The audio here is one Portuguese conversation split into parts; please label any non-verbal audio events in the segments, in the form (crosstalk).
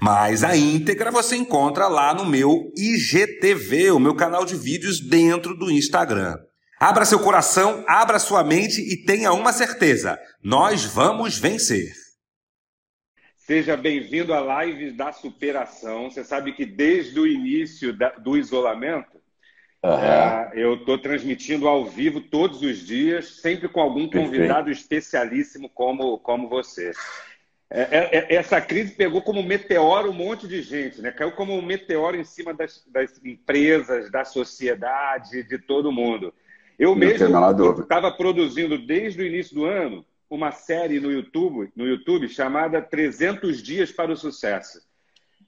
Mas a íntegra você encontra lá no meu IGTV, o meu canal de vídeos dentro do Instagram. Abra seu coração, abra sua mente e tenha uma certeza: nós vamos vencer. Seja bem-vindo à live da superação. Você sabe que desde o início do isolamento, uhum. eu estou transmitindo ao vivo todos os dias, sempre com algum convidado Perfeito. especialíssimo como, como você. É, é, é, essa crise pegou como meteoro um monte de gente, né? Caiu como um meteoro em cima das, das empresas, da sociedade, de todo mundo. Eu Não mesmo estava produzindo desde o início do ano uma série no YouTube, no YouTube chamada 300 dias para o sucesso.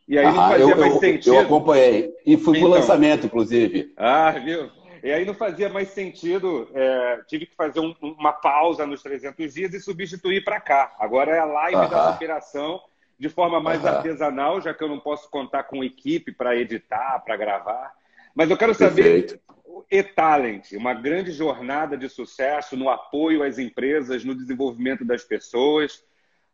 E aí ah, não fazia eu, mais eu, sentido. Eu acompanhei e fui então, pro lançamento, inclusive. Ah, viu? E aí não fazia mais sentido, é, tive que fazer um, uma pausa nos 300 dias e substituir para cá. Agora é a live uh -huh. da superação de forma mais uh -huh. artesanal, já que eu não posso contar com equipe para editar, para gravar. Mas eu quero saber, e-Talent, uma grande jornada de sucesso no apoio às empresas, no desenvolvimento das pessoas.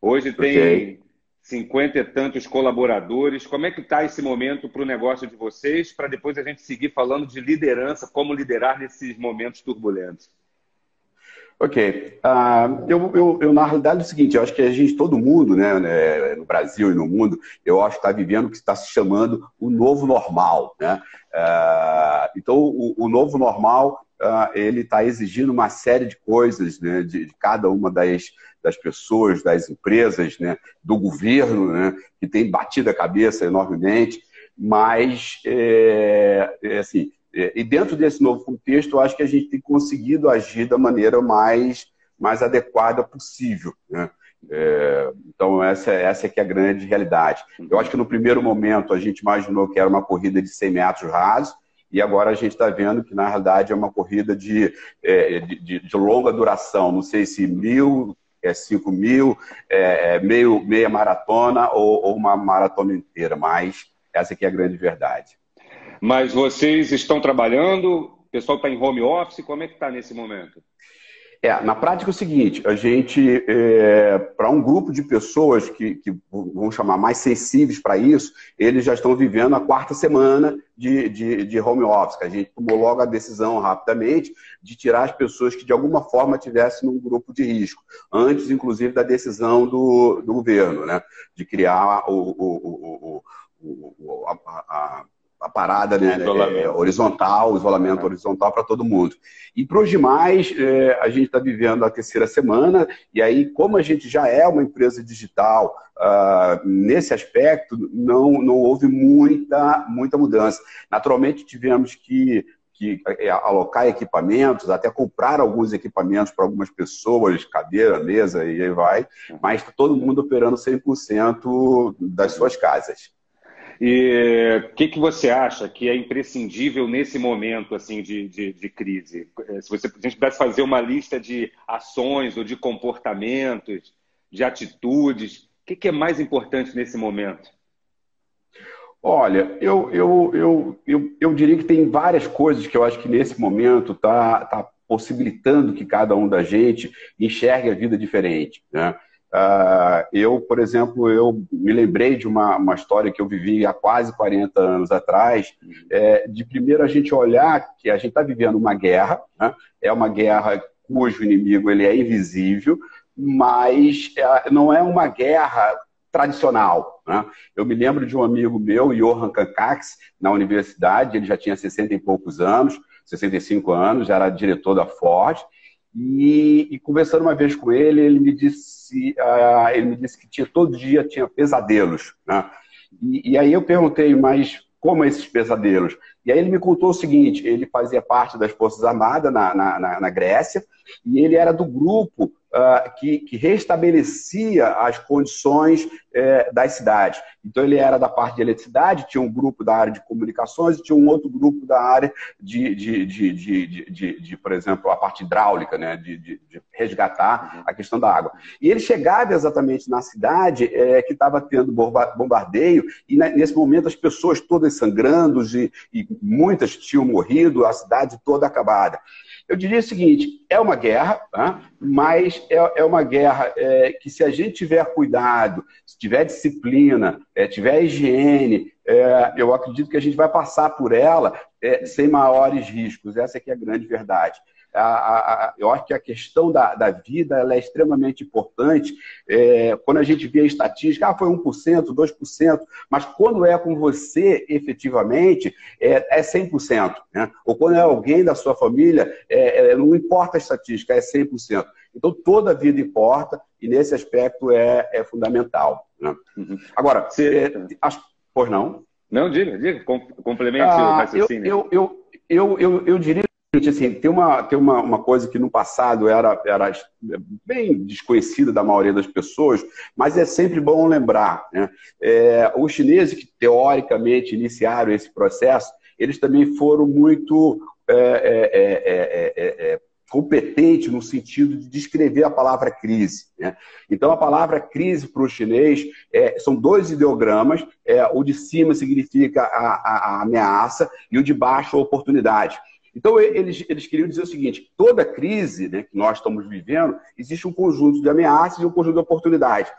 Hoje tem okay cinquenta e tantos colaboradores. Como é que está esse momento para o negócio de vocês, para depois a gente seguir falando de liderança, como liderar nesses momentos turbulentos? Ok. Uh, eu, eu, eu, na realidade, é o seguinte, eu acho que a gente, todo mundo, né, né no Brasil e no mundo, eu acho que está vivendo o que está se chamando o novo normal. Né? Uh, então, o, o, novo normal, uh, ele está exigindo uma série de coisas né, de, de cada uma das, das pessoas, das empresas, né, do governo, né, que tem batido a cabeça enormemente, mas, é, é assim, é, e dentro desse novo contexto, eu acho que a gente tem conseguido agir da maneira mais, mais adequada possível, né? É, então, essa, essa é que é a grande realidade. Eu acho que no primeiro momento a gente imaginou que era uma corrida de 100 metros rasos, e agora a gente está vendo que, na realidade, é uma corrida de, é, de, de, longa duração. Não sei se mil, é 5 mil, é, é, meio, meia maratona ou, ou, uma maratona inteira, mas essa aqui é a grande verdade. Mas vocês estão trabalhando, o pessoal está em home office, como é que está nesse momento? É, na prática é o seguinte, a gente, é, para um grupo de pessoas que, que vamos chamar mais sensíveis para isso, eles já estão vivendo a quarta semana de, de, de, home office, a gente tomou logo a decisão rapidamente de tirar as pessoas que de alguma forma tivessem num grupo de risco, antes inclusive da decisão do, do governo, né, de criar o, o, o, o a, a a parada né, é, horizontal, isolamento horizontal para todo mundo. E para os demais, é, a gente está vivendo a terceira semana, e aí, como a gente já é uma empresa digital, uh, nesse aspecto, não, não houve muita, muita mudança. Naturalmente, tivemos que que é, alocar equipamentos, até comprar alguns equipamentos para algumas pessoas, cadeira, mesa e aí vai, mas tá todo mundo operando 100% das suas casas. E o que, que você acha que é imprescindível nesse momento assim de, de, de crise? Eh, se você, a gente pudesse fazer uma lista de ações ou de comportamentos, de atitudes, o que, que é mais importante nesse momento? Olha, eu, eu, eu, eu, eu diria que tem várias coisas que eu acho que nesse momento está tá possibilitando que cada um da gente enxergue a vida diferente. Né? Uh, eu, por exemplo, eu me lembrei de uma, uma história que eu vivi há quase 40 anos atrás, é, de primeiro a gente olhar que a gente está vivendo uma guerra, né? é uma guerra cujo inimigo ele é invisível, mas é, não é uma guerra tradicional. Né? Eu me lembro de um amigo meu, Johan Kankax, na universidade, ele já tinha 60 e poucos anos, 65 anos, já era diretor da Ford, e, e, conversando uma vez com ele, ele me disse, uh, ele me disse que tinha todo dia tinha pesadelos, né? E, e, aí eu perguntei, mas como esses pesadelos? E aí ele me contou o seguinte: ele fazia parte das Forças Armadas na, na, na Grécia e ele era do grupo uh, que, que, restabelecia as condições uh, das cidades. Então, ele era da parte de eletricidade, tinha um grupo da área de comunicações e tinha um outro grupo da área de, de, de, de, por exemplo, a parte hidráulica, né? de, resgatar a questão da água. E ele chegava exatamente na cidade é, que estava tendo bombardeio, e nesse momento as pessoas todas sangrando, e, e muitas tinham morrido, a cidade toda acabada. Eu diria o seguinte: é uma guerra, tá? mas é, é, uma guerra é, que, se a gente tiver cuidado, se tiver disciplina, é, tiver higiene, é, eu acredito que a gente vai passar por ela é, sem maiores riscos. Essa é que é a grande verdade a, a, eu acho que a questão da, da vida é extremamente importante. É, quando a gente vê a estatística, ah, foi 1%, 2%, mas quando é com você, efetivamente, é, é 100%. Né? Ou quando é alguém da sua família, é, é, não importa a estatística, é 100%. Então, toda a vida importa e nesse aspecto é, é fundamental. Né? Uhum. Agora, Você... É, acho... pois não? Não, diga, diga, complemente ah, o raciocínio. Eu, eu, eu, eu, eu diria assim, tem uma, tem uma, uma coisa que no passado era, era bem desconhecida da maioria das pessoas, mas é sempre bom lembrar. Né? É, os chineses que teoricamente iniciaram esse processo, eles também foram muito é, é, é competentes no sentido de descrever a palavra crise. Né? Então, a palavra crise para o chinês é, são dois ideogramas: é, o de cima significa a, a, a ameaça e o de baixo a oportunidade. Então, eles, eles queriam dizer o seguinte: toda crise né, que nós estamos vivendo, existe um conjunto de ameaças e um conjunto de oportunidades.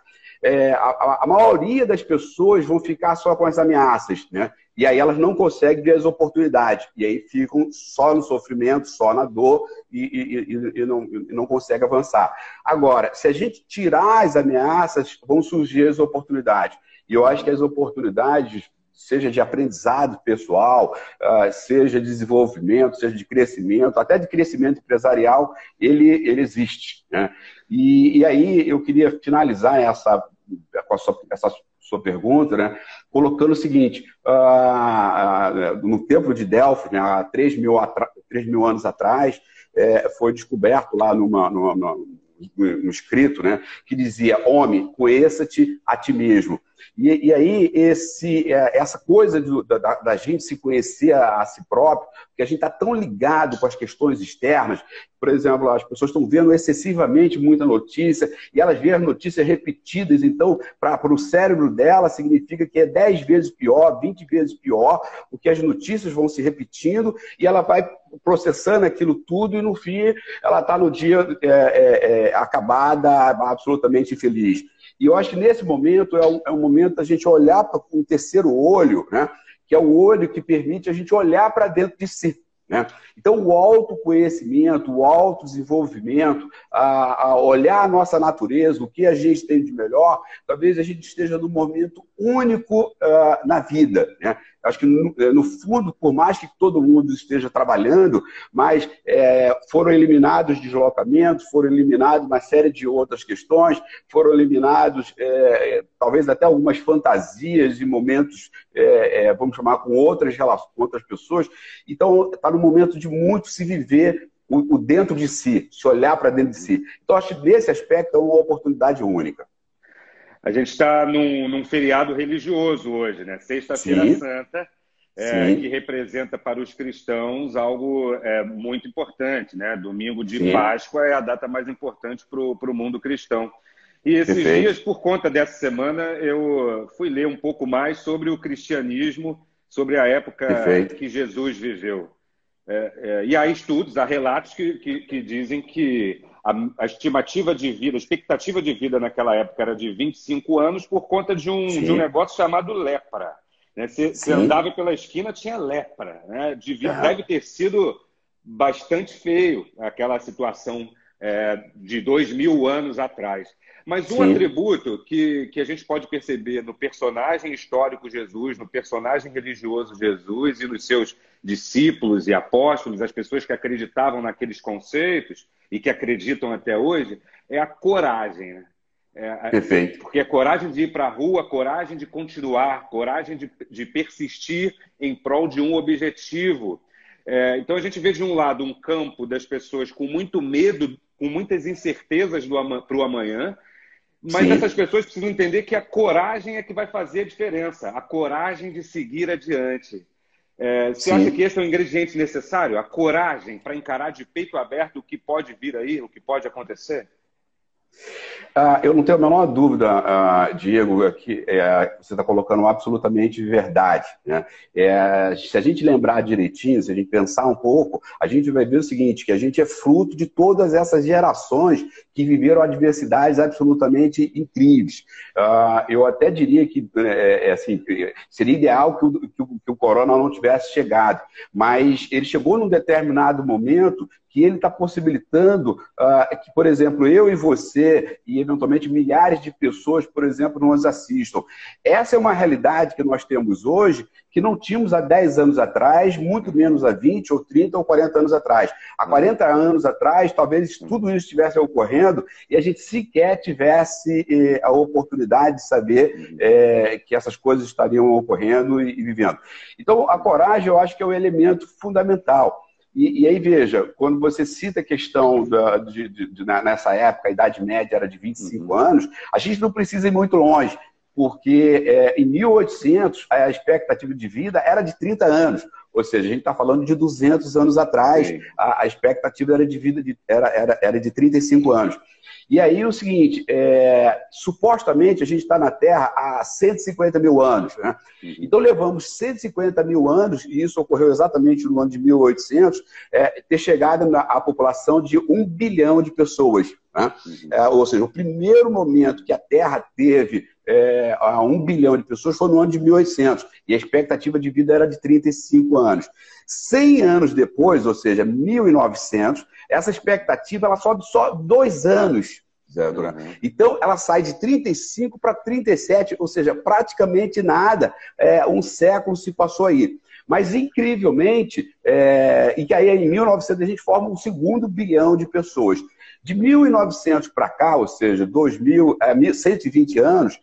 É, a, a, maioria das pessoas vão ficar só com as ameaças, né? E aí elas não conseguem ver as oportunidades. E aí ficam só no sofrimento, só na dor e, e, e, e não, e não conseguem avançar. Agora, se a gente tirar as ameaças, vão surgir as oportunidades. E eu acho que as oportunidades seja de aprendizado pessoal, ah, seja de desenvolvimento, seja de crescimento, até de crescimento empresarial, ele, ele existe. Né? E, e aí eu queria finalizar essa, sua, essa sua pergunta, né, colocando o seguinte: uh, no templo de Delfos, né, há 3 mil, 3 mil anos atrás, é, foi descoberto lá numa, numa, numa no escrito, né, que dizia: Homem, conheça-te a ti mesmo. E, e aí, esse, é, essa coisa de, da, da, gente se conhecer a, a si próprio, porque a gente está tão ligado com as questões externas, por exemplo, as pessoas estão vendo excessivamente muita notícia e elas veem as notícias repetidas, então, para o cérebro dela, significa que é 10 vezes pior, 20 vezes pior, porque as notícias vão se repetindo e ela vai processando aquilo tudo e, no fim, ela está no dia é, é, é, acabada, absolutamente infeliz. E eu acho que nesse momento é um, é um momento da gente olhar para um terceiro olho, né? que é o olho que permite a gente olhar para dentro de si. Né? Então, o autoconhecimento, o autodesenvolvimento, a, a olhar a nossa natureza, o que a gente tem de melhor, talvez a gente esteja num momento único uh, na vida. Né? Acho que, no, eh, no, fundo, por mais que todo mundo esteja trabalhando, mas é, foram eliminados deslocamentos, foram eliminados uma série de outras questões, foram eliminados é, talvez até algumas fantasias e momentos, é, vamos chamar, com outras relações, com outras pessoas. Então, está no momento de muito se viver o, o dentro de si, se olhar para dentro de si. Então, acho que nesse aspecto é uma oportunidade única. A gente está num, num, feriado religioso hoje, né? Sexta-feira Santa, é, que representa para os cristãos algo é, muito importante, né? Domingo de Sim. Páscoa é a data mais importante para o mundo cristão. E esses Perfeito. dias, por conta dessa semana, eu fui ler um pouco mais sobre o cristianismo, sobre a época Perfeito. que Jesus viveu. É, é, e há estudos, há relatos que, que, que dizem que a, estimativa de vida, a expectativa de vida naquela época era de 25 anos por conta de um, de um negócio chamado lepra. Né? Você, você andava pela esquina, tinha lepra. Né? Devia. Deve ter sido bastante feio aquela situação é, de dois mil anos atrás. Mas um Sim. atributo que, que a gente pode perceber no personagem histórico Jesus, no personagem religioso Jesus e nos seus discípulos e apóstolos, as pessoas que acreditavam naqueles conceitos e que acreditam até hoje, é a coragem. Né? É, Perfeito. Porque é coragem de ir para a rua, coragem de continuar, coragem de, de persistir em prol de um objetivo. É, então a gente vê de um lado um campo das pessoas com muito medo, com muitas incertezas para o amanhã, mas Sim. essas pessoas precisam entender que a coragem é que vai fazer a diferença, a coragem de seguir adiante. É, você Sim. acha que esse é o ingrediente necessário? A coragem para encarar de peito aberto o que pode vir aí, o que pode acontecer? Ah, eu não tenho a menor dúvida, ah, Diego, que é, você está colocando absolutamente verdade. Né? É, se a gente lembrar direitinho, se a gente pensar um pouco, a gente vai ver o seguinte, que a gente é fruto de todas essas gerações que viveram adversidades absolutamente incríveis. Ah, eu até diria que é, é assim, seria ideal que o, que, o, que o corona não tivesse chegado, mas ele chegou num determinado momento que ele está possibilitando uh, que, por exemplo, eu e você, e eventualmente milhares de pessoas, por exemplo, nos assistam. Essa é uma realidade que nós temos hoje que não tínhamos há 10 anos atrás, muito menos há 20 ou 30 ou 40 anos atrás. Há 40 anos atrás, talvez tudo isso estivesse ocorrendo e a gente sequer tivesse eh, a oportunidade de saber eh, que essas coisas estariam ocorrendo e, e vivendo. Então, a coragem, eu acho que é um elemento fundamental. E, e, aí, veja, quando você cita a questão da, de, de, de, nessa época, a idade média era de 25 uhum. anos, a gente não precisa ir muito longe, porque é, em 1800 a expectativa de vida era de 30 anos. Ou seja, a gente está falando de 200 anos atrás, a, a, expectativa era de vida de, era, era, era de 35 anos. E aí o seguinte, é, supostamente a gente está na Terra há 150 mil anos. Né? Uhum. Então levamos 150 mil anos, e isso ocorreu exatamente no ano de 1800, é, ter chegado à população de um bilhão de pessoas. Né? Uhum. É, ou seja, o primeiro momento que a Terra teve é, a um bilhão de pessoas foi no ano de 1800, e a expectativa de vida era de 35 anos. 100 anos depois, ou seja, 1900, essa expectativa ela sobe só dois anos. Uhum. Então, ela sai de 35 para 37, ou seja, praticamente nada. É, um século se passou aí. Mas, incrivelmente, é, e que aí em 1900 a gente forma um segundo bilhão de pessoas. De 1900 para cá, ou seja, 2000, é, 120 anos,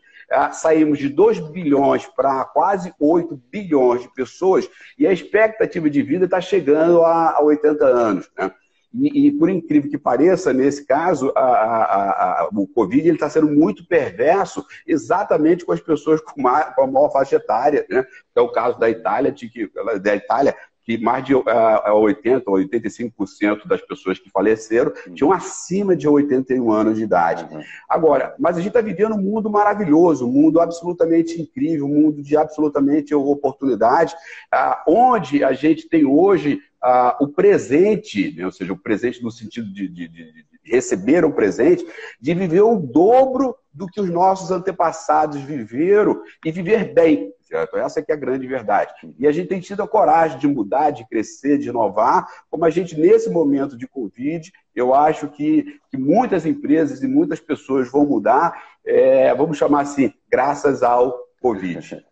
saímos de 2 bilhões para quase 8 bilhões de pessoas e a expectativa de vida está chegando a, a 80 anos. Né? E, e, por incrível que pareça, nesse caso, a, a, a, o Covid está sendo muito perverso exatamente com as pessoas com, mais, com a maior faixa etária, né? é o caso da Itália, de que, da Itália, que mais de uh, 80% ou 85% das pessoas que faleceram tinham acima de 81 anos de idade. Uhum. Agora, mas a gente está vivendo um mundo maravilhoso, um mundo absolutamente incrível, um mundo de absolutamente oportunidade, uh, onde a gente tem hoje ah, o presente, né? ou seja, o presente no sentido de, de, de, receber um presente, de viver o dobro do que os nossos antepassados viveram e viver bem. Certo? Essa é, é a grande verdade. E a gente tem tido a coragem de mudar, de crescer, de inovar, como a gente, nesse momento de Covid, eu acho que, que muitas empresas e muitas pessoas vão mudar, é, vamos chamar assim, graças ao Covid.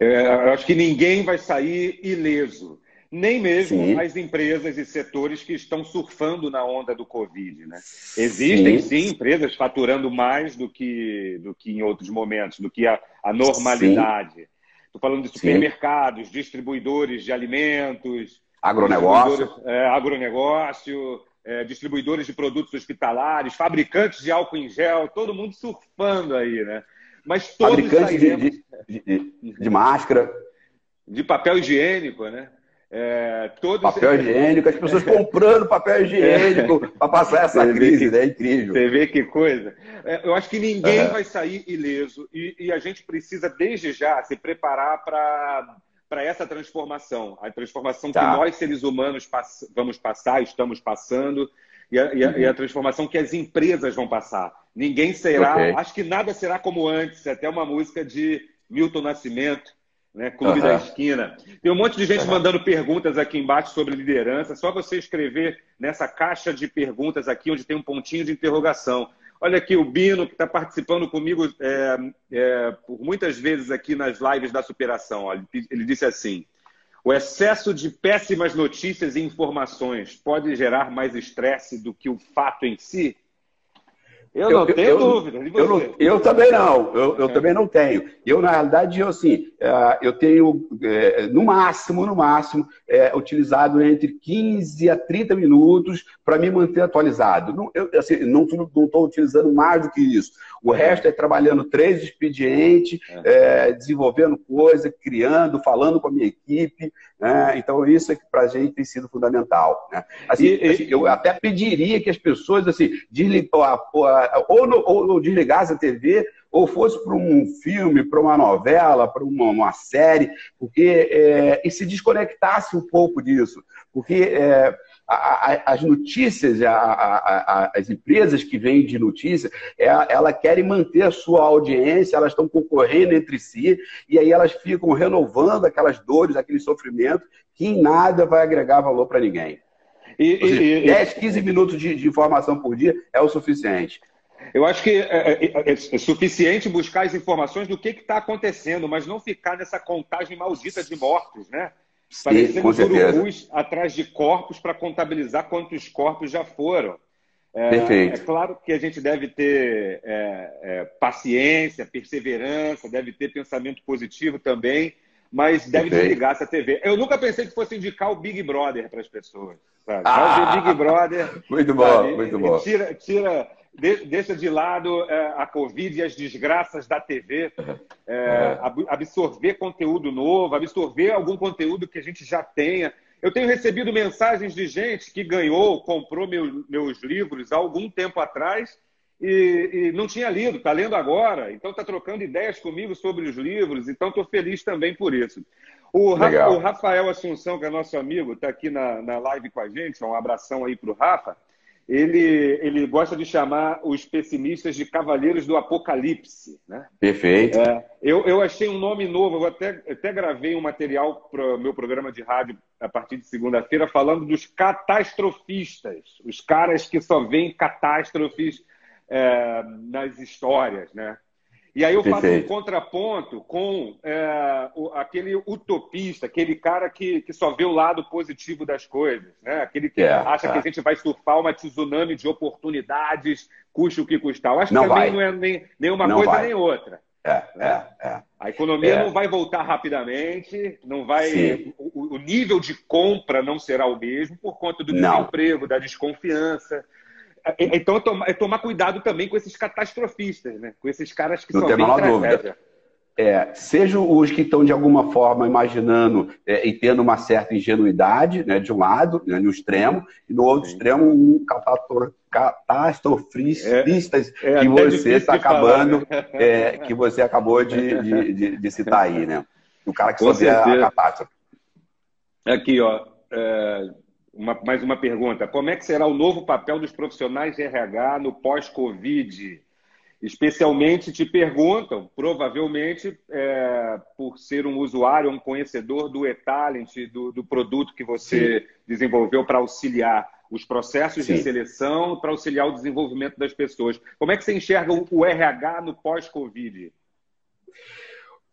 É, eu acho que ninguém vai sair ileso nem mesmo sim. as empresas e setores que estão surfando na onda do Covid. Né? Existem, sim. sim, empresas faturando mais do que, do que em outros momentos, do que a, a normalidade. Estou falando de supermercados, distribuidores de alimentos, agronegócio, é, agronegócio é, distribuidores de produtos hospitalares, fabricantes de álcool em gel, todo mundo surfando aí, né? Mas todos fabricantes sairemos... de, de, de, de máscara. De papel higiênico, né? É, todo papel higiênico, as pessoas comprando papel higiênico (laughs) é. para passar essa você crise, né? É incrível. Você vê que coisa. É, eu acho que ninguém uhum. vai sair ileso e, e, a gente precisa, desde já, se preparar para essa transformação. A transformação tá. que nós, seres humanos, pass vamos passar, estamos passando, e a, e, a, uhum. e a, transformação que as empresas vão passar. Ninguém será, okay. acho que nada será como antes, até uma música de Milton Nascimento né? Clube uhum. da Esquina. Tem um monte de gente uhum. mandando perguntas aqui embaixo sobre liderança. Só você escrever nessa caixa de perguntas aqui, onde tem um pontinho de interrogação. Olha aqui o Bino, que está participando comigo é, é, por muitas vezes aqui nas lives da superação. Olha, ele disse assim: o excesso de péssimas notícias e informações pode gerar mais estresse do que o fato em si? Eu não eu, tenho eu, dúvida. Eu, não, eu, também não. Eu, é. também não tenho. Eu, na realidade, eu, assim, é, eu tenho, é, no máximo, no máximo, é, utilizado entre 15 a 30 minutos para me manter atualizado. Não, eu assim, não estou utilizando mais do que isso. O resto é trabalhando três expedientes, é, desenvolvendo coisa, criando, falando com a minha equipe. Né? Então, isso é que para a gente tem sido fundamental. Né? Assim, e, assim, eu até pediria que as pessoas assim, deslig... ou, no, ou desligassem a TV ou fosse para um filme, para uma novela, para uma, uma, série, porque é, e se desconectasse um pouco disso, porque é, a, a, as notícias, a, as empresas que vêm de notícias, é, elas querem manter a sua audiência, elas estão concorrendo entre si, e aí elas ficam renovando aquelas dores, aquele sofrimento, que em nada vai agregar valor para ninguém. E, seja, e, 10, 15 minutos de, de informação por dia é o suficiente. Eu acho que é, é, é, é, suficiente buscar as informações do que está acontecendo, mas não ficar nessa contagem maldita de mortos, né? Parecendo urubus atrás de corpos para contabilizar quantos corpos já foram. É, Perfeito. É claro que a gente deve ter é, é, paciência, perseverança, deve ter pensamento positivo também, mas deve Perfeito. desligar essa TV. Eu nunca pensei que fosse indicar o Big Brother para as pessoas. Sabe? Ah, Big Brother. Muito bom, sabe? muito bom. Tira, tira deixa de lado é, a Covid e as desgraças da TV, é, é. absorver conteúdo novo, absorver algum conteúdo que a gente já tenha. Eu tenho recebido mensagens de gente que ganhou, comprou meu, meus livros há algum tempo atrás e, e não tinha lido, está lendo agora, então está trocando ideias comigo sobre os livros, então estou feliz também por isso. O, Rafa, o, Rafael Assunção, que é nosso amigo, está aqui na, na live com a gente, um abração aí para o Rafa ele, ele gosta de chamar os pessimistas de cavaleiros do apocalipse. Né? Perfeito. É, eu, eu achei um nome novo, eu até, até gravei um material para o meu programa de rádio a partir de segunda-feira falando dos catastrofistas, os caras que só veem catástrofes é, nas histórias. Né? E aí eu faço Perfeito. um contraponto com é, o, aquele utopista, aquele cara que, que só vê o lado positivo das coisas, né? Aquele que é, acha é. que a gente vai surfar uma tsunami de oportunidades, custe o que custar. Eu acho não que também vai. não é nem, nem uma não coisa vai. nem outra. É, né? é, é. A economia é. não vai voltar rapidamente, não vai. O, o, nível de compra não será o mesmo por conta do desemprego, da desconfiança. É, é, então, é tomar, é tomar cuidado também com esses catastrofistas, né? com esses caras que Não só veem tragédia. É, sejam os que estão de alguma forma imaginando é, e tendo uma certa ingenuidade, né, de um lado, né, no extremo, e no outro Sim. extremo, um catastrofistas é, é, que você está acabando, falar, né? É, que você acabou de, de, de, de, citar aí, né? O cara que Com só vê a catástrofe. Aqui, ó. Uma, mais uma pergunta. Como é que será o novo papel dos profissionais de RH no pós-Covid? Especialmente te perguntam, provavelmente é, por ser um usuário, um conhecedor do e-talent, do, do, produto que você Sim. desenvolveu para auxiliar os processos Sim. de seleção, para auxiliar o desenvolvimento das pessoas. Como é que você enxerga o, o RH no pós-Covid?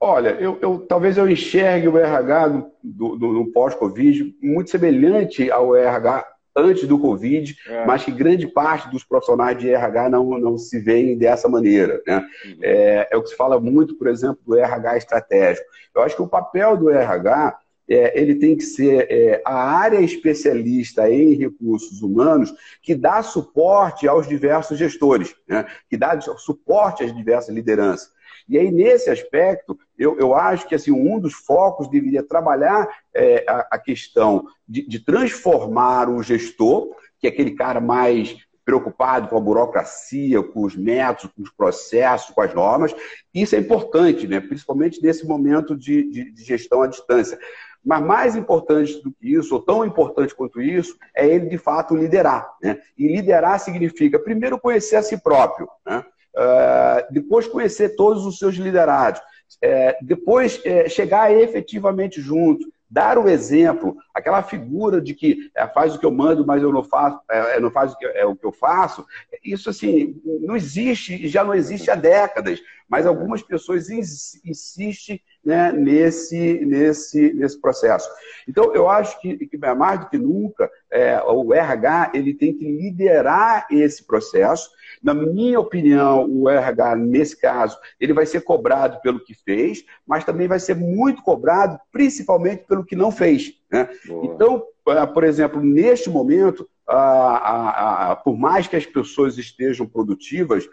Olha, eu, eu, talvez eu enxergue o RH do, do, do pós-Covid muito semelhante ao RH antes do Covid, é. mas que grande parte dos profissionais de RH não, não se veem dessa maneira. Né? Uhum. É, é, o que se fala muito, por exemplo, do RH estratégico. Eu acho que o papel do RH é, ele tem que ser é, a área especialista em recursos humanos que dá suporte aos diversos gestores, né? que dá suporte às diversas lideranças. E aí, nesse aspecto, eu, eu acho que assim, um dos focos deveria trabalhar é, a, a, questão de, de transformar o gestor, que é aquele cara mais preocupado com a burocracia, com os métodos, com os processos, com as normas. Isso é importante, né? principalmente nesse momento de, de, de, gestão à distância. Mas mais importante do que isso, ou tão importante quanto isso, é ele de fato liderar. Né? E liderar significa, primeiro, conhecer a si próprio. Né? Uh, depois conhecer todos os seus liderados, uh, depois uh, chegar efetivamente junto, dar o exemplo, aquela figura de que faz o que eu mando, mas eu não faço, não faz o que, é o que eu faço, isso assim não existe, já não existe há décadas. Mas algumas pessoas insistem né, nesse, nesse, nesse processo. Então, eu acho que, que mais do que nunca, é, o RH ele tem que liderar esse processo. Na minha opinião, o RH, nesse caso, ele vai ser cobrado pelo que fez, mas também vai ser muito cobrado, principalmente pelo que não fez. Né? Então, é, por exemplo, neste momento, ah, ah, por mais que as pessoas estejam produtivas,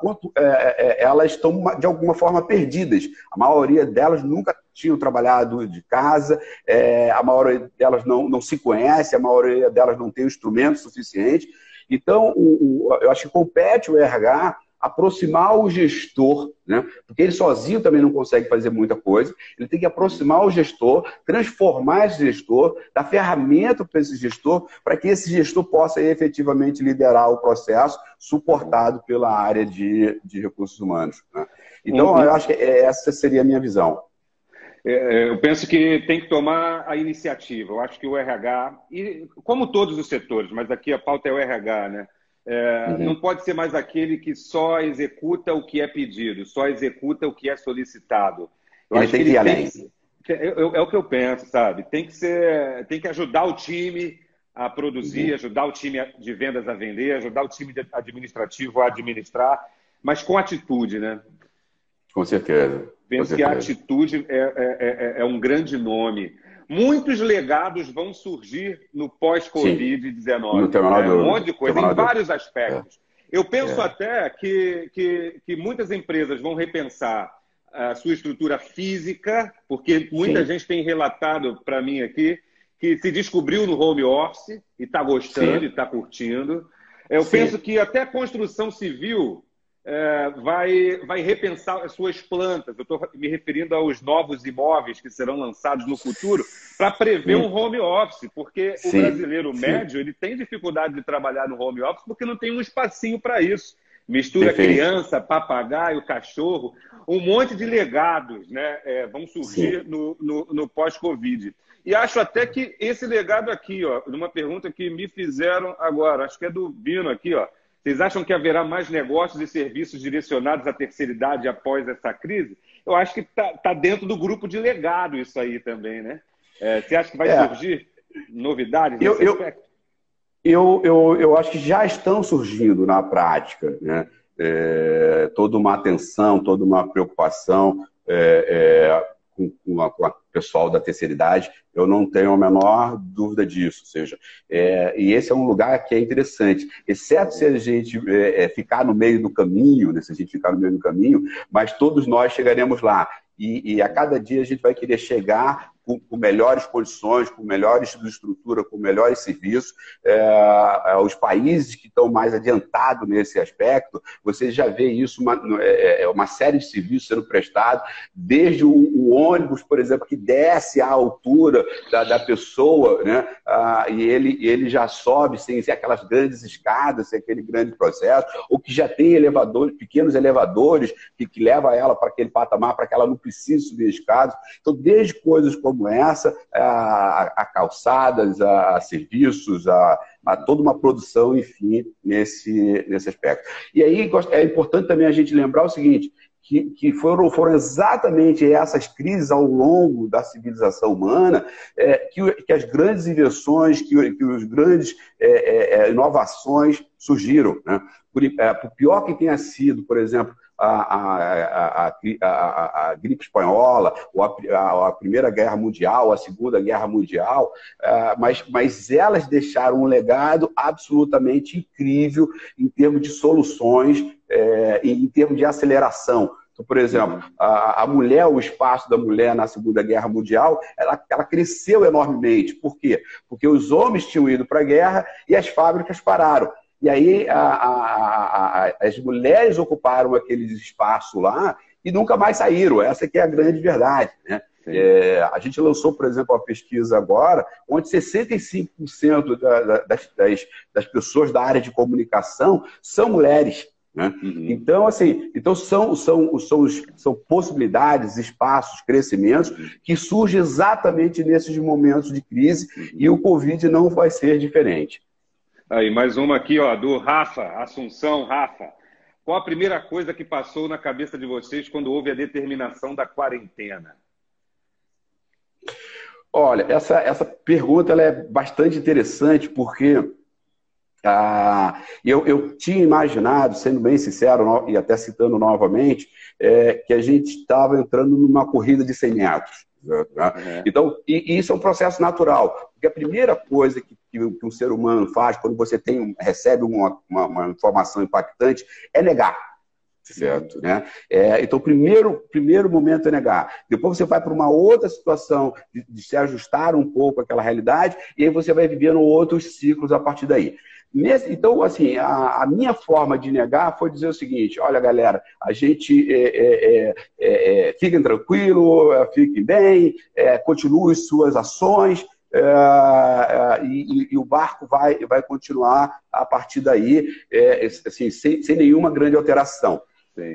quanto, é, é, elas estão de alguma forma perdidas. A maioria delas nunca tinham trabalhado de casa, é, a maioria delas não, não se conhece, a maioria delas não tem o instrumento suficiente. Então, o, o, eu acho que compete o RH aproximar o gestor, né? porque ele sozinho também não consegue fazer muita coisa, ele tem que aproximar o gestor, transformar esse gestor, dar ferramenta para esse gestor, para que esse gestor possa efetivamente liderar o processo, suportado pela área de, de recursos humanos. Né? Então, uhum. eu acho que essa seria a minha visão. É, é, eu penso que tem que tomar a iniciativa. Eu acho que o RH, e como todos os setores, mas aqui a pauta é o RH, né? É, uhum. Não pode ser mais aquele que só executa o que é pedido, só executa o que é solicitado. Eu ele acho tem que, ir além. Que, é, é, o que eu penso, sabe? Tem que ser, tem que ajudar o time a produzir, uhum. ajudar o time de vendas a vender, ajudar o time administrativo a administrar, mas com atitude, né? Com certeza. Penso que a atitude é, é, é, é um grande nome. Muitos legados vão surgir no pós-Covid-19. Né? Um monte de coisa, em vários aspectos. É. Eu penso é. até que, que, que, muitas empresas vão repensar a sua estrutura física, porque muita Sim. gente tem relatado para mim aqui que se descobriu no home office e está gostando Sim. e está curtindo. Eu Sim. penso que até a construção civil é, vai, vai repensar as suas plantas. Eu estou me referindo aos novos imóveis que serão lançados no futuro para prever Sim. um home office, porque Sim. o brasileiro Sim. médio ele tem dificuldade de trabalhar no home office porque não tem um espacinho para isso. Mistura Perfeito. criança, papagaio, cachorro, um monte de legados né, é, vão surgir no, no, no pós-Covid. E acho até que esse legado aqui, ó, numa pergunta que me fizeram agora, acho que é do Bino aqui, ó, vocês acham que haverá mais negócios e serviços direcionados à terceira idade após essa crise? Eu acho que está tá dentro do grupo de legado isso aí também, né? É, você acha que vai é. surgir novidades eu, eu, eu, eu, eu, acho que já estão surgindo na prática, né? É, toda uma atenção, toda uma preocupação é, é com, com, a, com o pessoal da terceira idade, eu não tenho a menor dúvida disso. Ou seja, é, e esse é um lugar que é interessante, exceto se a gente é, é, ficar no meio do caminho, né, se a gente ficar no meio do caminho, mas todos nós chegaremos lá. E, e a cada dia a gente vai querer chegar com, com, melhores condições, com melhores estrutura, com melhores serviços. É, é, os países que estão mais adiantados nesse aspecto, você já vê isso, uma, é, é, uma série de serviços sendo prestados, desde o, o, ônibus, por exemplo, que desce à altura da, da pessoa, né? Ah, e ele, ele já sobe sem ser aquelas grandes escadas, sem aquele grande processo, ou que já tem elevadores, pequenos elevadores que, que levam ela para aquele patamar para que ela não precise subir escadas. Então, desde coisas como como essa, a, a calçadas, a, a serviços, a, a, toda uma produção, enfim, nesse, nesse aspecto. E aí é importante também a gente lembrar o seguinte, que, que foram, foram exatamente essas crises ao longo da civilização humana é, que, que, as grandes invenções, que, que os grandes é, é, é inovações surgiram. Né? Por, é, por pior que tenha sido, por exemplo, a, a, a, a, gripe espanhola, ou a, Primeira Guerra Mundial, a Segunda Guerra Mundial, é, mas, mas elas deixaram um legado absolutamente incrível em termos de soluções, é, em termos de aceleração. Então, por exemplo, a, a, mulher, o espaço da mulher na Segunda Guerra Mundial, ela, ela cresceu enormemente. Por quê? Porque os homens tinham ido para a guerra e as fábricas pararam. E aí a, a, a, as mulheres ocuparam aqueles espaços lá e nunca mais saíram. Essa que é a grande verdade. Né? É, a gente lançou, por exemplo, uma pesquisa agora, onde 65% da, da, das, das, das pessoas da área de comunicação são mulheres. Né? Uhum. Então, assim, então são, são, são, são possibilidades, espaços, crescimentos que surgem exatamente nesses momentos de crise uhum. e o Covid não vai ser diferente. Aí, mais uma aqui, ó, do Rafa, Assunção Rafa. qual a primeira coisa que passou na cabeça de vocês quando houve a determinação da quarentena? Olha, essa, essa pergunta ela é bastante interessante porque ah, eu, eu tinha imaginado, sendo bem sincero e até citando novamente, é, que a gente estava entrando numa corrida de 100 metros. Né? É. Então, e, e, isso é um processo natural, porque a primeira coisa que, que, um ser humano faz quando você tem, recebe uma, uma, uma informação impactante é negar certo? Né? É, então, o primeiro, primeiro momento é negar. Depois você vai para uma outra situação de, de, se ajustar um pouco àquela realidade, e aí você vai vivendo outros ciclos a partir daí. Nesse, então, assim, a, a, minha forma de negar foi dizer o seguinte: olha, galera, a gente é, é, é, é, é fiquem tranquilo, fiquem bem, continue suas ações. E, e, e, o barco vai, vai continuar a partir daí, assim, sem, sem nenhuma grande alteração.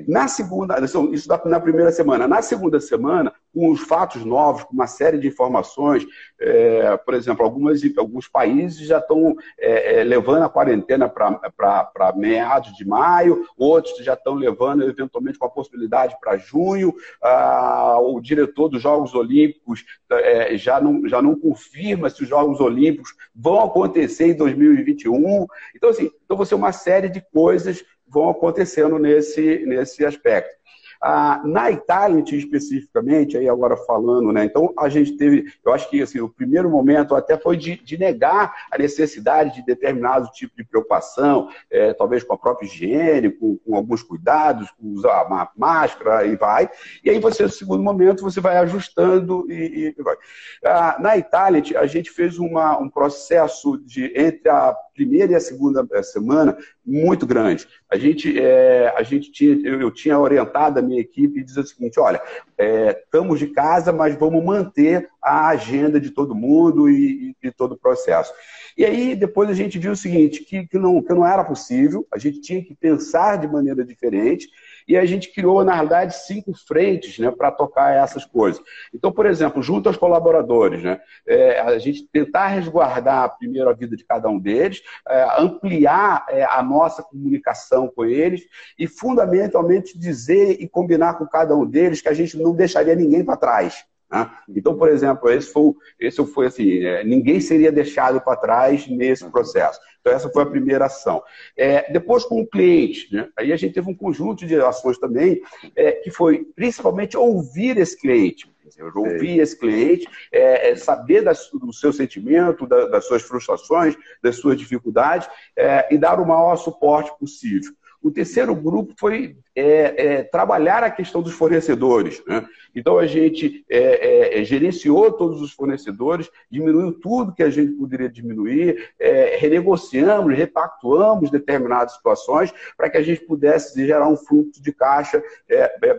Na segunda, isso na primeira semana. Na segunda semana, com os fatos novos, com uma série de informações, é, por exemplo, algumas, alguns países já estão é, é, levando a quarentena para meados de maio, outros já estão levando eventualmente com a possibilidade para junho. Ah, o diretor dos Jogos Olímpicos é, já, não, já não confirma se os Jogos Olímpicos vão acontecer em 2021. Então, assim, então você uma série de coisas vão acontecendo nesse, nesse aspecto. Ah, na Itália, especificamente, aí agora falando, né? Então, a gente teve, eu acho que assim, o primeiro momento até foi de, de negar a necessidade de determinado tipo de preocupação, é, talvez com a própria higiene, com, com, alguns cuidados, com usar máscara e vai. E aí você, no segundo momento, você vai ajustando e, e vai. Ah, na Itália, a gente fez uma, um processo de entre a primeira e a segunda eh, semana muito grande. A gente, é, a gente tinha, eu, eu, tinha orientado a minha equipe e dizer o seguinte: olha, é, estamos de casa, mas vamos manter a agenda de todo mundo e, e, e todo o processo. E aí depois a gente viu o seguinte, que, que, não, que não era possível, a gente tinha que pensar de maneira diferente e a gente criou, na verdade, cinco frentes né, para tocar essas coisas. Então, por exemplo, junto aos colaboradores, né, é, a gente tentar resguardar primeiro a vida de cada um deles, é, ampliar é, a nossa comunicação com eles e, fundamentalmente, dizer e combinar com cada um deles que a gente não deixaria ninguém para trás. Né? Então, por exemplo, esse foi, esse foi assim, é, ninguém seria deixado para trás nesse processo. Então, essa foi a primeira ação. É, depois, com o cliente, né? aí a gente teve um conjunto de ações também, é, que foi principalmente ouvir esse cliente. Eu ouvir esse cliente, é, é, saber das, do seu sentimento, da, das suas frustrações, das suas dificuldades é, e dar o maior suporte possível. O terceiro grupo foi é, é, trabalhar a questão dos fornecedores. Né? Então, a gente é, é, é gerenciou todos os fornecedores, diminuiu tudo que a gente poderia diminuir, é, renegociamos, repactuamos determinadas situações para que a gente pudesse gerar um fluxo de caixa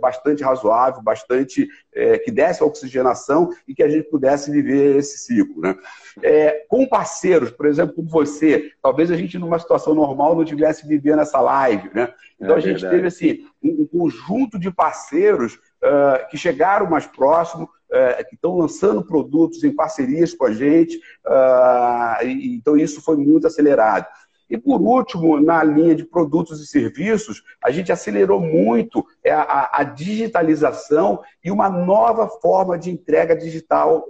bastante razoável, bastante que desse oxigenação e que a gente pudesse viver esse ciclo. Né? com parceiros, por exemplo, como você, talvez a gente, numa situação normal, não tivesse vivendo essa live. Né? Então, a gente teve assim, um, conjunto de parceiros uh, que chegaram mais próximo, uh, que estão lançando produtos em parcerias com a gente, uh, e, então isso foi muito acelerado. E por último, na linha de produtos e serviços, a gente acelerou muito é, a, a digitalização e uma nova forma de entrega digital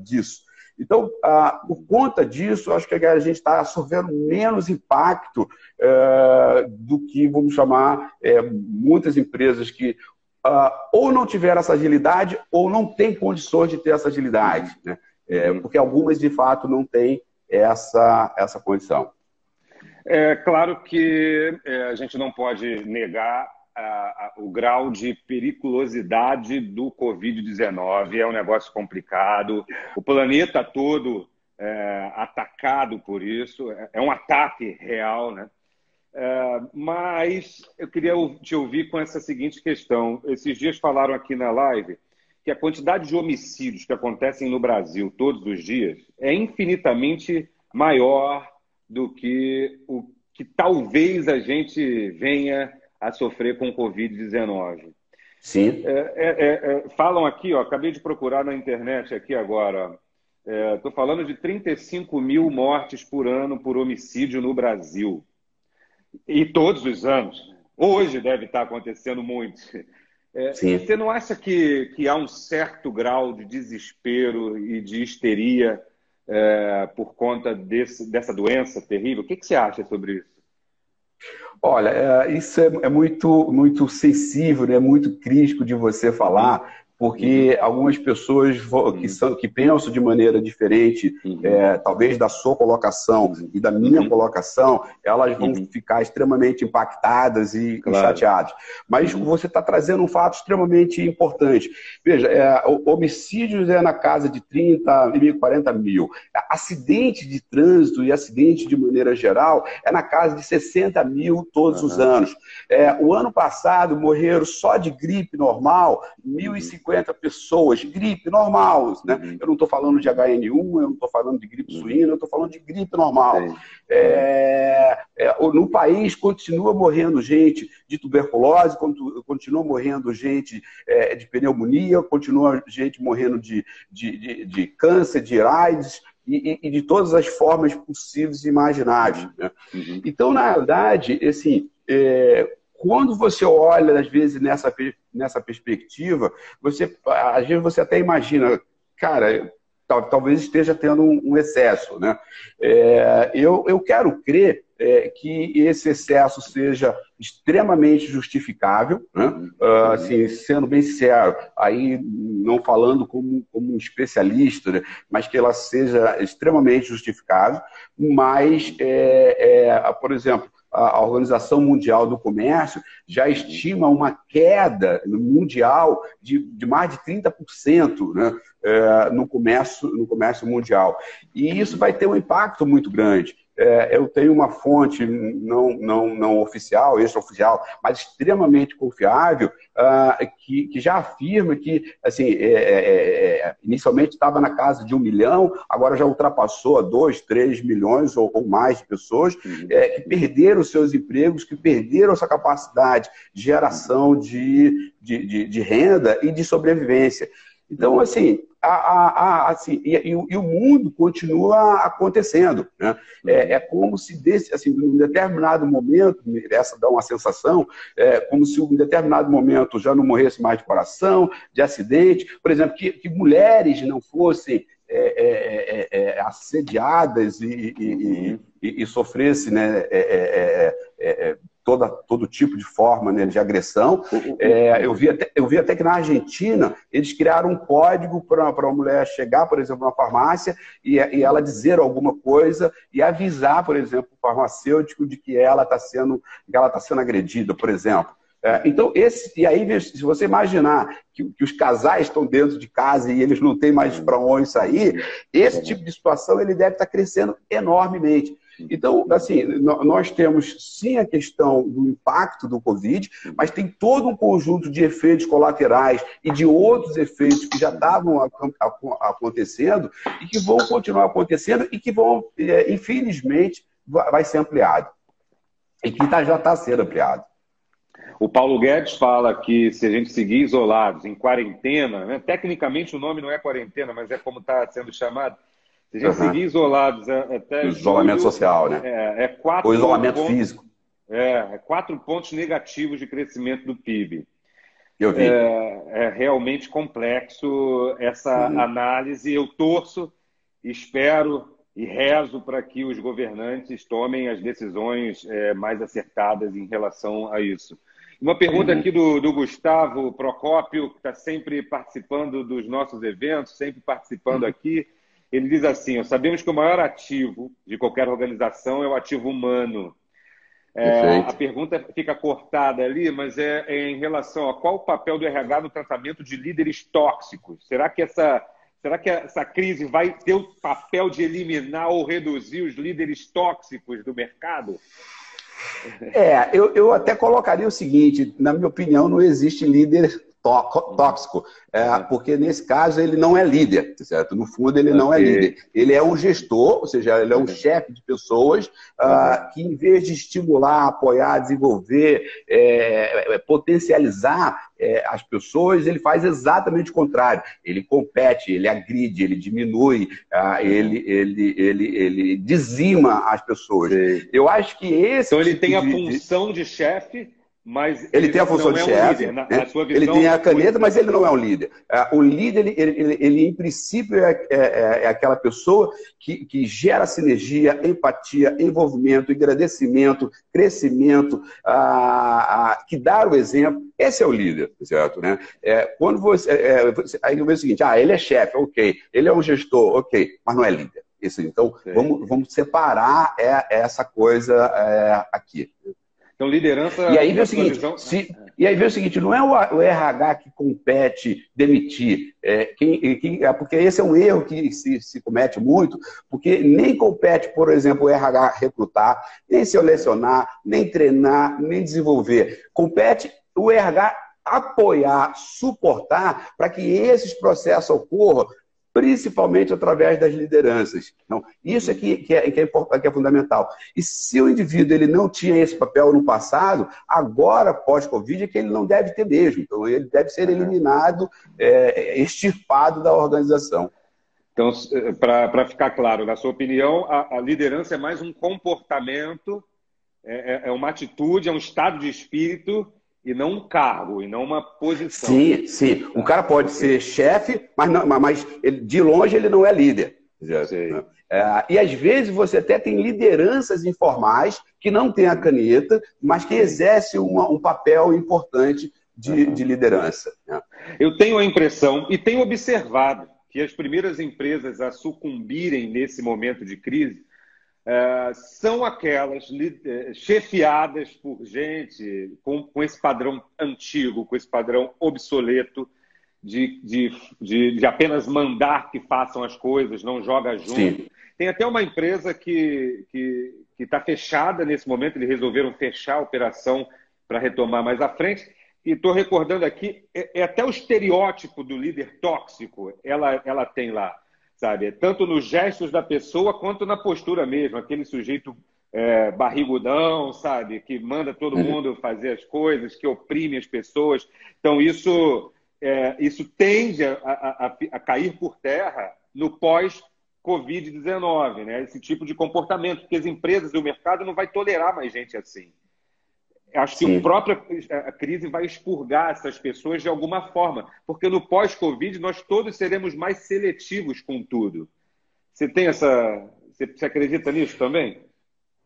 disso. Então, ah, por conta disso, acho que a gente está sofrendo menos impacto eh, do que, vamos chamar, eh, muitas empresas que ah, ou não tiveram essa agilidade ou não têm condições de ter essa agilidade. Né? É, porque algumas, de fato, não têm essa, essa condição. É claro que é, a gente não pode negar a, a, o grau de periculosidade do Covid-19. É um negócio complicado. O planeta todo é atacado por isso. É, é um ataque real, né? É, mas eu queria te ouvir com essa seguinte questão. Esses dias falaram aqui na live que a quantidade de homicídios que acontecem no Brasil todos os dias é infinitamente maior do que o que talvez a gente venha a sofrer com Covid-19. Sim. É, é, é, é, falam aqui, ó, acabei de procurar na internet aqui agora. Estou é, falando de 35 mil mortes por ano por homicídio no Brasil. E todos os anos. hoje deve estar acontecendo muito. É, você não acha que, que há um certo grau de desespero e de histeria é, por conta desse, dessa doença terrível? O que, que você acha sobre isso? Olha, é, isso é, é, muito, muito sensível, né? muito crítico de você falar, porque uhum. algumas pessoas que, uhum. são, que pensam de maneira diferente, uhum. é, talvez da sua colocação uhum. e da minha uhum. colocação, elas vão uhum. ficar extremamente impactadas e, claro. chateadas. Mas você está trazendo um fato extremamente importante. Veja, é, homicídios é na casa de 30 mil, 40 mil. Acidente de trânsito e acidente de maneira geral é na casa de 60 mil todos os anos. É, o ano passado morreram só de gripe normal 1.050 50 pessoas, gripe normal, né? Uhum. Eu não estou falando de HN1, eu não estou falando de gripe uhum. suína, eu estou falando de gripe normal. É, é, no país continua morrendo gente de tuberculose, continua morrendo gente é, de pneumonia, continua gente morrendo de, de, de, de câncer, de AIDS, e, e, de todas as formas possíveis e imagináveis. Né? Uhum. Então, na verdade, assim, é, quando você olha, às vezes, nessa, nessa perspectiva, você, às vezes você até imagina, cara, talvez esteja tendo um, excesso. Né? É, eu, eu quero crer é, que esse excesso seja extremamente justificável, né? uh, assim, sendo bem sincero, aí não falando como, como um especialista, né? mas que ela seja extremamente justificável, mas, é, é, por exemplo, a Organização Mundial do Comércio já estima uma queda mundial de, de mais de 30% né, é, no, comércio, no comércio mundial. E isso vai ter um impacto muito grande. É, eu tenho uma fonte não, não, não oficial, extraoficial, mas extremamente confiável, uh, que, que já afirma que, assim, é, é, é inicialmente estava na casa de um milhão, agora já ultrapassou a dois, três milhões ou, ou mais de pessoas uhum. é, que perderam seus empregos, que perderam essa capacidade de geração de, de, de, de renda e de sobrevivência. Então, assim, a, a, a, assim e, e, e, o mundo continua acontecendo. Né? É, é, como se, desse, assim, num determinado momento, essa dá uma sensação, é como se em determinado momento já não morresse mais de coração, de acidente. Por exemplo, que, que mulheres não fossem é, é, é, é assediadas e, e, e, e sofressem né, é, toda, todo tipo de forma né, de agressão. É, eu, vi até, eu vi até que na Argentina eles criaram um código para a mulher chegar, por exemplo, na farmácia e, e, ela dizer alguma coisa e avisar, por exemplo, o farmacêutico de que ela está sendo, que ela tá sendo agredida, por exemplo. É, então, esse, e aí, se você imaginar que, que, os casais estão dentro de casa e eles não têm mais para onde sair, esse tipo de situação ele deve estar tá crescendo enormemente. Então, assim, nós temos sim a questão do impacto do Covid, mas tem todo um conjunto de efeitos colaterais e de outros efeitos que já estavam acontecendo e que vão continuar acontecendo e que vão, é, infelizmente, vai ser ampliado. E que tá, já está sendo ampliado. O Paulo Guedes fala que se a gente seguir isolados, em quarentena, né? tecnicamente o nome não é quarentena, mas é como está sendo chamado, se a gente uhum. seguir isolados é, até. Isolamento julho, social, né? É, é quatro Ou isolamento pontos, físico. É, é, quatro pontos negativos de crescimento do PIB. Eu vi. É, é realmente complexo essa uhum. análise. Eu torço, espero e rezo para que os governantes tomem as decisões é, mais acertadas em relação a isso. Uma pergunta uhum. aqui do, do Gustavo Procópio, que está sempre participando dos nossos eventos, sempre participando uhum. aqui. Ele diz assim: sabemos que o maior ativo de qualquer organização é o ativo humano. É, a pergunta fica cortada ali, mas é, é, em relação a qual o papel do RH no tratamento de líderes tóxicos. Será que essa, será que essa crise vai ter o papel de eliminar ou reduzir os líderes tóxicos do mercado? É, eu, eu até colocaria o seguinte: na minha opinião, não existe líder tóxico, é, porque nesse caso ele não é líder, certo? No fundo ele não é líder. Ele é um gestor, ou seja, ele é um chefe de pessoas uh, que em vez de estimular, apoiar, desenvolver, é, é, potencializar é, as pessoas, ele faz exatamente o contrário. Ele compete, ele agride, ele diminui, uh, ele, ele, ele, ele dizima as pessoas. Eu acho que esse. Então ele tipo tem a função de chefe mas ele tem a função de é chefe, um né? ele tem a caneta, mas ele não é um líder. É, o líder, ele, ele, ele em princípio, é, é, é, aquela pessoa que, que gera sinergia, empatia, envolvimento, agradecimento, crescimento, a, a, que dá o exemplo. Esse é o líder, certo? Né? É, quando você, é, aí eu vejo o seguinte, ah, ele é chefe, ok. Ele é um gestor, ok. Mas não é líder. Isso, então, vamos, vamos separar essa coisa aqui. Então, liderança. E aí vê o seguinte: se, e aí vê o seguinte, não é o, o RH que compete demitir, é, quem, quem, é porque esse é um erro que se, se, comete muito, porque nem compete, por exemplo, o RH recrutar, nem selecionar, nem treinar, nem desenvolver. Compete o RH apoiar, suportar para que esses processos ocorram principalmente através das lideranças. Então, isso é que, é, que, é, que é fundamental. E se o indivíduo ele não tinha esse papel no passado, agora, pós-Covid, é que ele não deve ter mesmo. Então, ele deve ser eliminado, é, extirpado da organização. Então, para ficar claro, na sua opinião, a, a, liderança é mais um comportamento, é, é, é uma atitude, é um estado de espírito e não um cargo, e não uma posição. Sim, sim. O cara pode ser chefe, mas, não, mas ele, de longe ele não é líder. Né? É, e às vezes você até tem lideranças informais que não têm a caneta, mas que exercem uma, um papel importante de, de liderança. Né? Eu tenho a impressão e tenho observado que as primeiras empresas a sucumbirem nesse momento de crise é, são aquelas é, chefiadas por gente com, com, esse padrão antigo, com esse padrão obsoleto de, de, de, de apenas mandar que façam as coisas, não joga junto. Sim. Tem até uma empresa que está fechada nesse momento, eles resolveram fechar a operação para retomar mais à frente. E estou recordando aqui, é, é, até o estereótipo do líder tóxico, ela, ela tem lá sabe? Tanto nos gestos da pessoa quanto na postura mesmo, aquele sujeito é, barrigudão, sabe? Que manda todo uhum. mundo fazer as coisas, que oprime as pessoas. Então, isso, é, isso tende a, a, a, cair por terra no pós-Covid-19, né? Esse tipo de comportamento, porque as empresas e o mercado não vai tolerar mais gente assim. Acho que Sim. a própria a crise vai expurgar essas pessoas de alguma forma, porque no pós-Covid nós todos seremos mais seletivos com tudo. Você tem essa. Você acredita nisso também?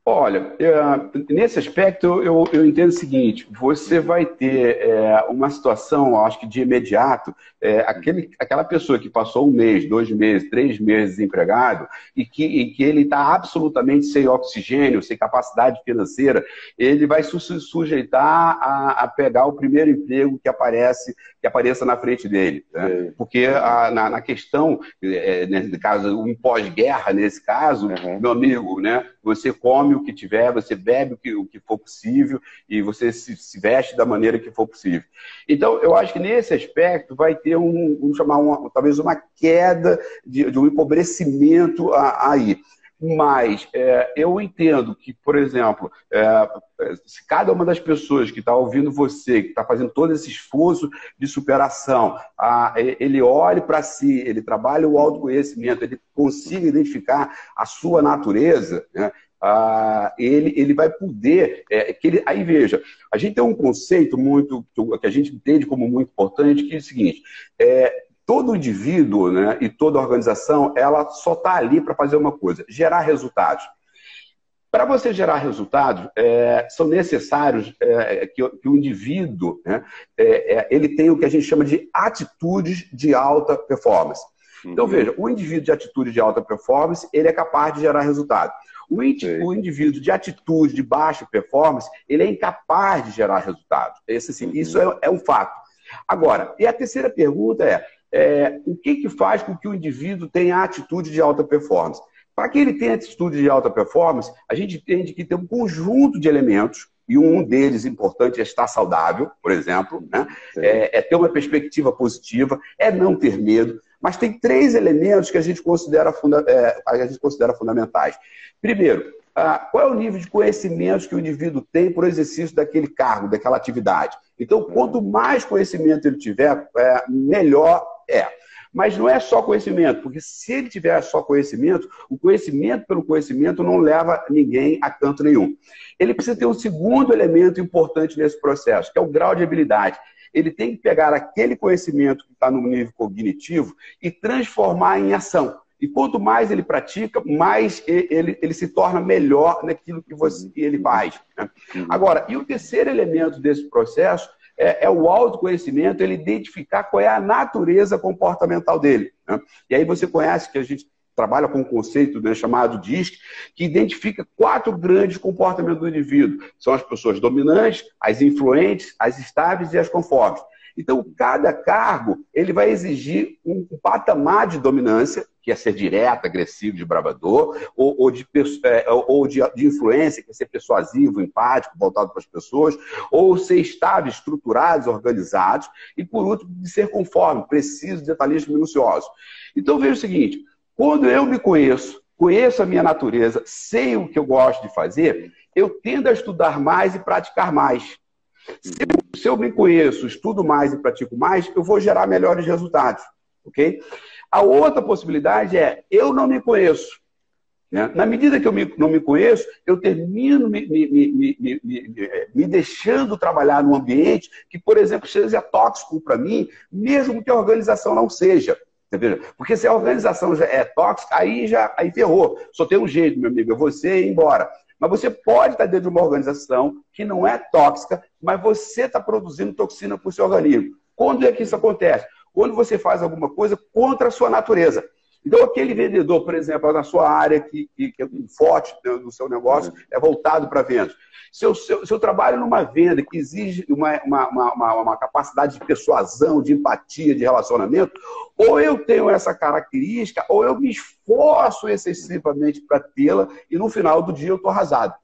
Olha, é, nesse aspecto eu, eu, entendo o seguinte: você vai ter é, uma situação, acho que de imediato, é, aquele, aquela pessoa que passou um mês, dois meses, três meses desempregado e que, e que ele está absolutamente sem oxigênio, sem capacidade financeira, ele vai se sujeitar a, a, pegar o primeiro emprego que aparece, que apareça na frente dele, né? porque a, na, na, questão, é, nesse caso, um pós-guerra, nesse caso, uhum. meu amigo, né? Você come come o que tiver, você bebe o que, o que for possível e você se, se, veste da maneira que for possível. Então, eu acho que nesse aspecto vai ter um, vamos chamar, uma, talvez uma queda de, de um empobrecimento aí. Mas é, eu entendo que, por exemplo, é, se cada uma das pessoas que está ouvindo você, que está fazendo todo esse esforço de superação, a, ele olhe para si, ele trabalhe o autoconhecimento, ele consiga identificar a sua natureza, né? Ah, ele, ele vai poder. É, que ele, aí veja, a gente tem um conceito muito que a gente entende como muito importante, que é o seguinte: é, todo indivíduo né, e toda organização ela só está ali para fazer uma coisa: gerar resultados. Para você gerar resultados, é, são necessários é, que, que, o indivíduo né, é, é, ele tenha o que a gente chama de atitudes de alta performance. Então, uhum. veja, o indivíduo de atitude de alta performance, ele é capaz de gerar resultado. O, o, indivíduo de atitude de baixa performance, ele é incapaz de gerar resultados. Esse, assim. Isso é, é, um fato. Agora, e a terceira pergunta é, é, o que, que faz com que o indivíduo tenha atitude de alta performance? Para que ele tenha atitude de alta performance, a gente entende que tem um conjunto de elementos, e um deles importante é estar saudável, por exemplo, né? é, é ter uma perspectiva positiva, é não ter medo, mas tem três elementos que a gente considera, funda é, a gente considera fundamentais. Primeiro, ah, qual é o nível de conhecimentos que o indivíduo tem para o exercício daquele cargo, daquela atividade? Então, quanto mais conhecimento ele tiver, é, melhor é. Mas não é só conhecimento, porque se ele tiver só conhecimento, o conhecimento pelo conhecimento não leva ninguém a canto nenhum. Ele precisa ter um segundo elemento importante nesse processo, que é o grau de habilidade. Ele tem que pegar aquele conhecimento que está no nível cognitivo e transformar em ação. E quanto mais ele pratica, mais ele, ele se torna melhor naquilo que você, ele faz. Né? Agora, e o terceiro elemento desse processo é, é, o autoconhecimento, ele identificar qual é a natureza comportamental dele. Né? E aí você conhece que a gente trabalha com um conceito né, chamado DISC, que identifica quatro grandes comportamentos do indivíduo. São as pessoas dominantes, as influentes, as estáveis e as conformes. Então, cada cargo ele vai exigir um patamar de dominância, que é ser direto, agressivo, de bravador, ou, ou, de, é, ou de, de, influência, que é ser persuasivo, empático, voltado para as pessoas, ou ser estável, estruturados, organizados, e por último, de ser conforme, preciso, detalhista, minucioso. Então, veja o seguinte: quando eu me conheço, conheço a minha natureza, sei o que eu gosto de fazer, eu tendo a estudar mais e praticar mais. Se eu, se eu me conheço, estudo mais e pratico mais, eu vou gerar melhores resultados, ok? A outra possibilidade é, eu não me conheço. Né? Na medida que eu me, não me conheço, eu termino me, me, me, me, deixando trabalhar num ambiente que, por exemplo, seja tóxico para mim, mesmo que a organização não seja. Porque se a organização já é tóxica, aí já aí ferrou. Só tem um jeito, meu amigo, é você ir embora. Mas você pode estar dentro de uma organização que não é tóxica, mas você está produzindo toxina para o seu organismo. Quando é que isso acontece? Quando você faz alguma coisa contra a sua natureza. Então, aquele vendedor, por exemplo, na sua área que, que, que é um forte do seu negócio, uhum. é voltado para vendas. Se eu, se, eu, se eu, trabalho numa venda que exige uma, uma, uma, uma, capacidade de persuasão, de empatia, de relacionamento, ou eu tenho essa característica, ou eu me esforço excessivamente para tê-la e no final do dia eu estou arrasado.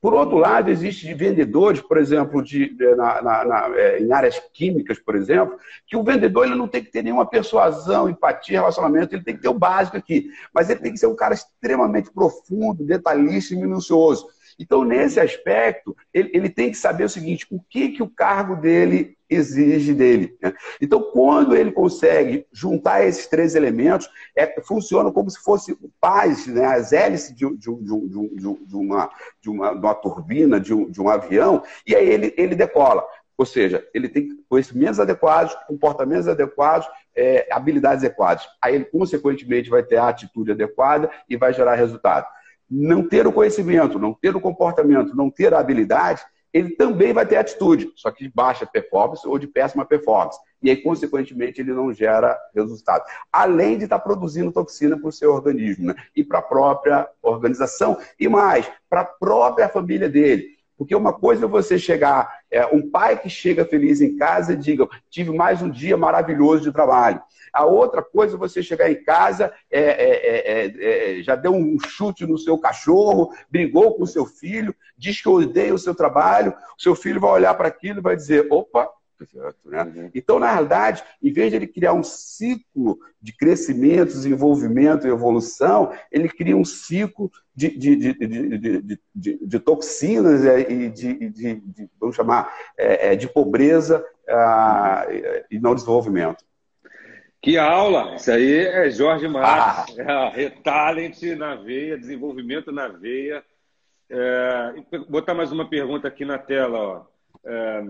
Por outro lado, existe vendedores, por exemplo, de, na, na, na, é, em áreas químicas, por exemplo, que o vendedor ele não tem que ter nenhuma persuasão, empatia, relacionamento, ele tem que ter o básico aqui. Mas ele tem que ser um cara extremamente profundo, detalhista e minucioso. Então, nesse aspecto, ele, ele tem que saber o seguinte: o que, que o cargo dele exige dele. Né? Então, quando ele consegue juntar esses três elementos, é, funciona como se fosse paz, né? as hélices de, de, de, de, uma, uma, uma turbina, de um, um avião, e aí ele, ele decola. Ou seja, ele tem conhecimentos adequados, comportamentos adequados, é, habilidades adequadas. Aí ele, consequentemente, vai ter a atitude adequada e vai gerar resultado não ter o conhecimento, não ter o comportamento, não ter a habilidade, ele também vai ter atitude, só que de baixa performance ou de péssima performance. E aí, consequentemente, ele não gera resultado. Além de estar produzindo toxina para o seu organismo né? e para a própria organização, e mais, para a própria família dele. Porque uma coisa é você chegar, é, um pai que chega feliz em casa e diga: tive mais um dia maravilhoso de trabalho. A outra coisa é você chegar em casa, é, é, é, é já deu um chute no seu cachorro, brigou com o seu filho, diz que odeia o seu trabalho, o seu filho vai olhar para aquilo e vai dizer: opa, né? Uhum. Então, na realidade, em vez de ele criar um ciclo de crescimento, desenvolvimento e evolução, ele cria um ciclo de, de, de, de, de toxinas e de, vamos chamar, é, de pobreza ah, e não desenvolvimento. Que aula! Isso aí é Jorge Marques. Ah. É, talent na veia, desenvolvimento na veia. É, botar mais uma pergunta aqui na tela. Ó. É,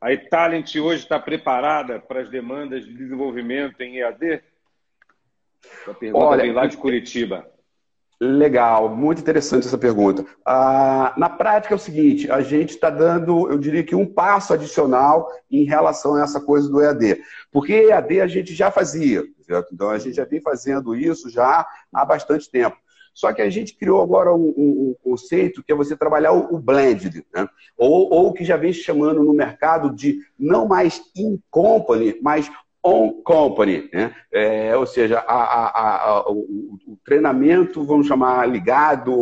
a Italent hoje está preparada para as demandas de desenvolvimento em EAD? A pergunta Olha, vem lá de Curitiba. Legal, muito interessante essa pergunta. Ah, na prática é o seguinte, a gente está dando, eu diria que um passo adicional em relação a essa coisa do EAD. Porque EAD a gente já fazia, certo? então a gente já vem fazendo isso já há bastante tempo. Só que a gente criou agora um, um, um conceito que é você trabalhar o, o blended, né? ou, ou que já vem chamando no mercado de não mais in company, mas on company, né? É, ou seja, a, a, a, o, o treinamento, vamos chamar ligado,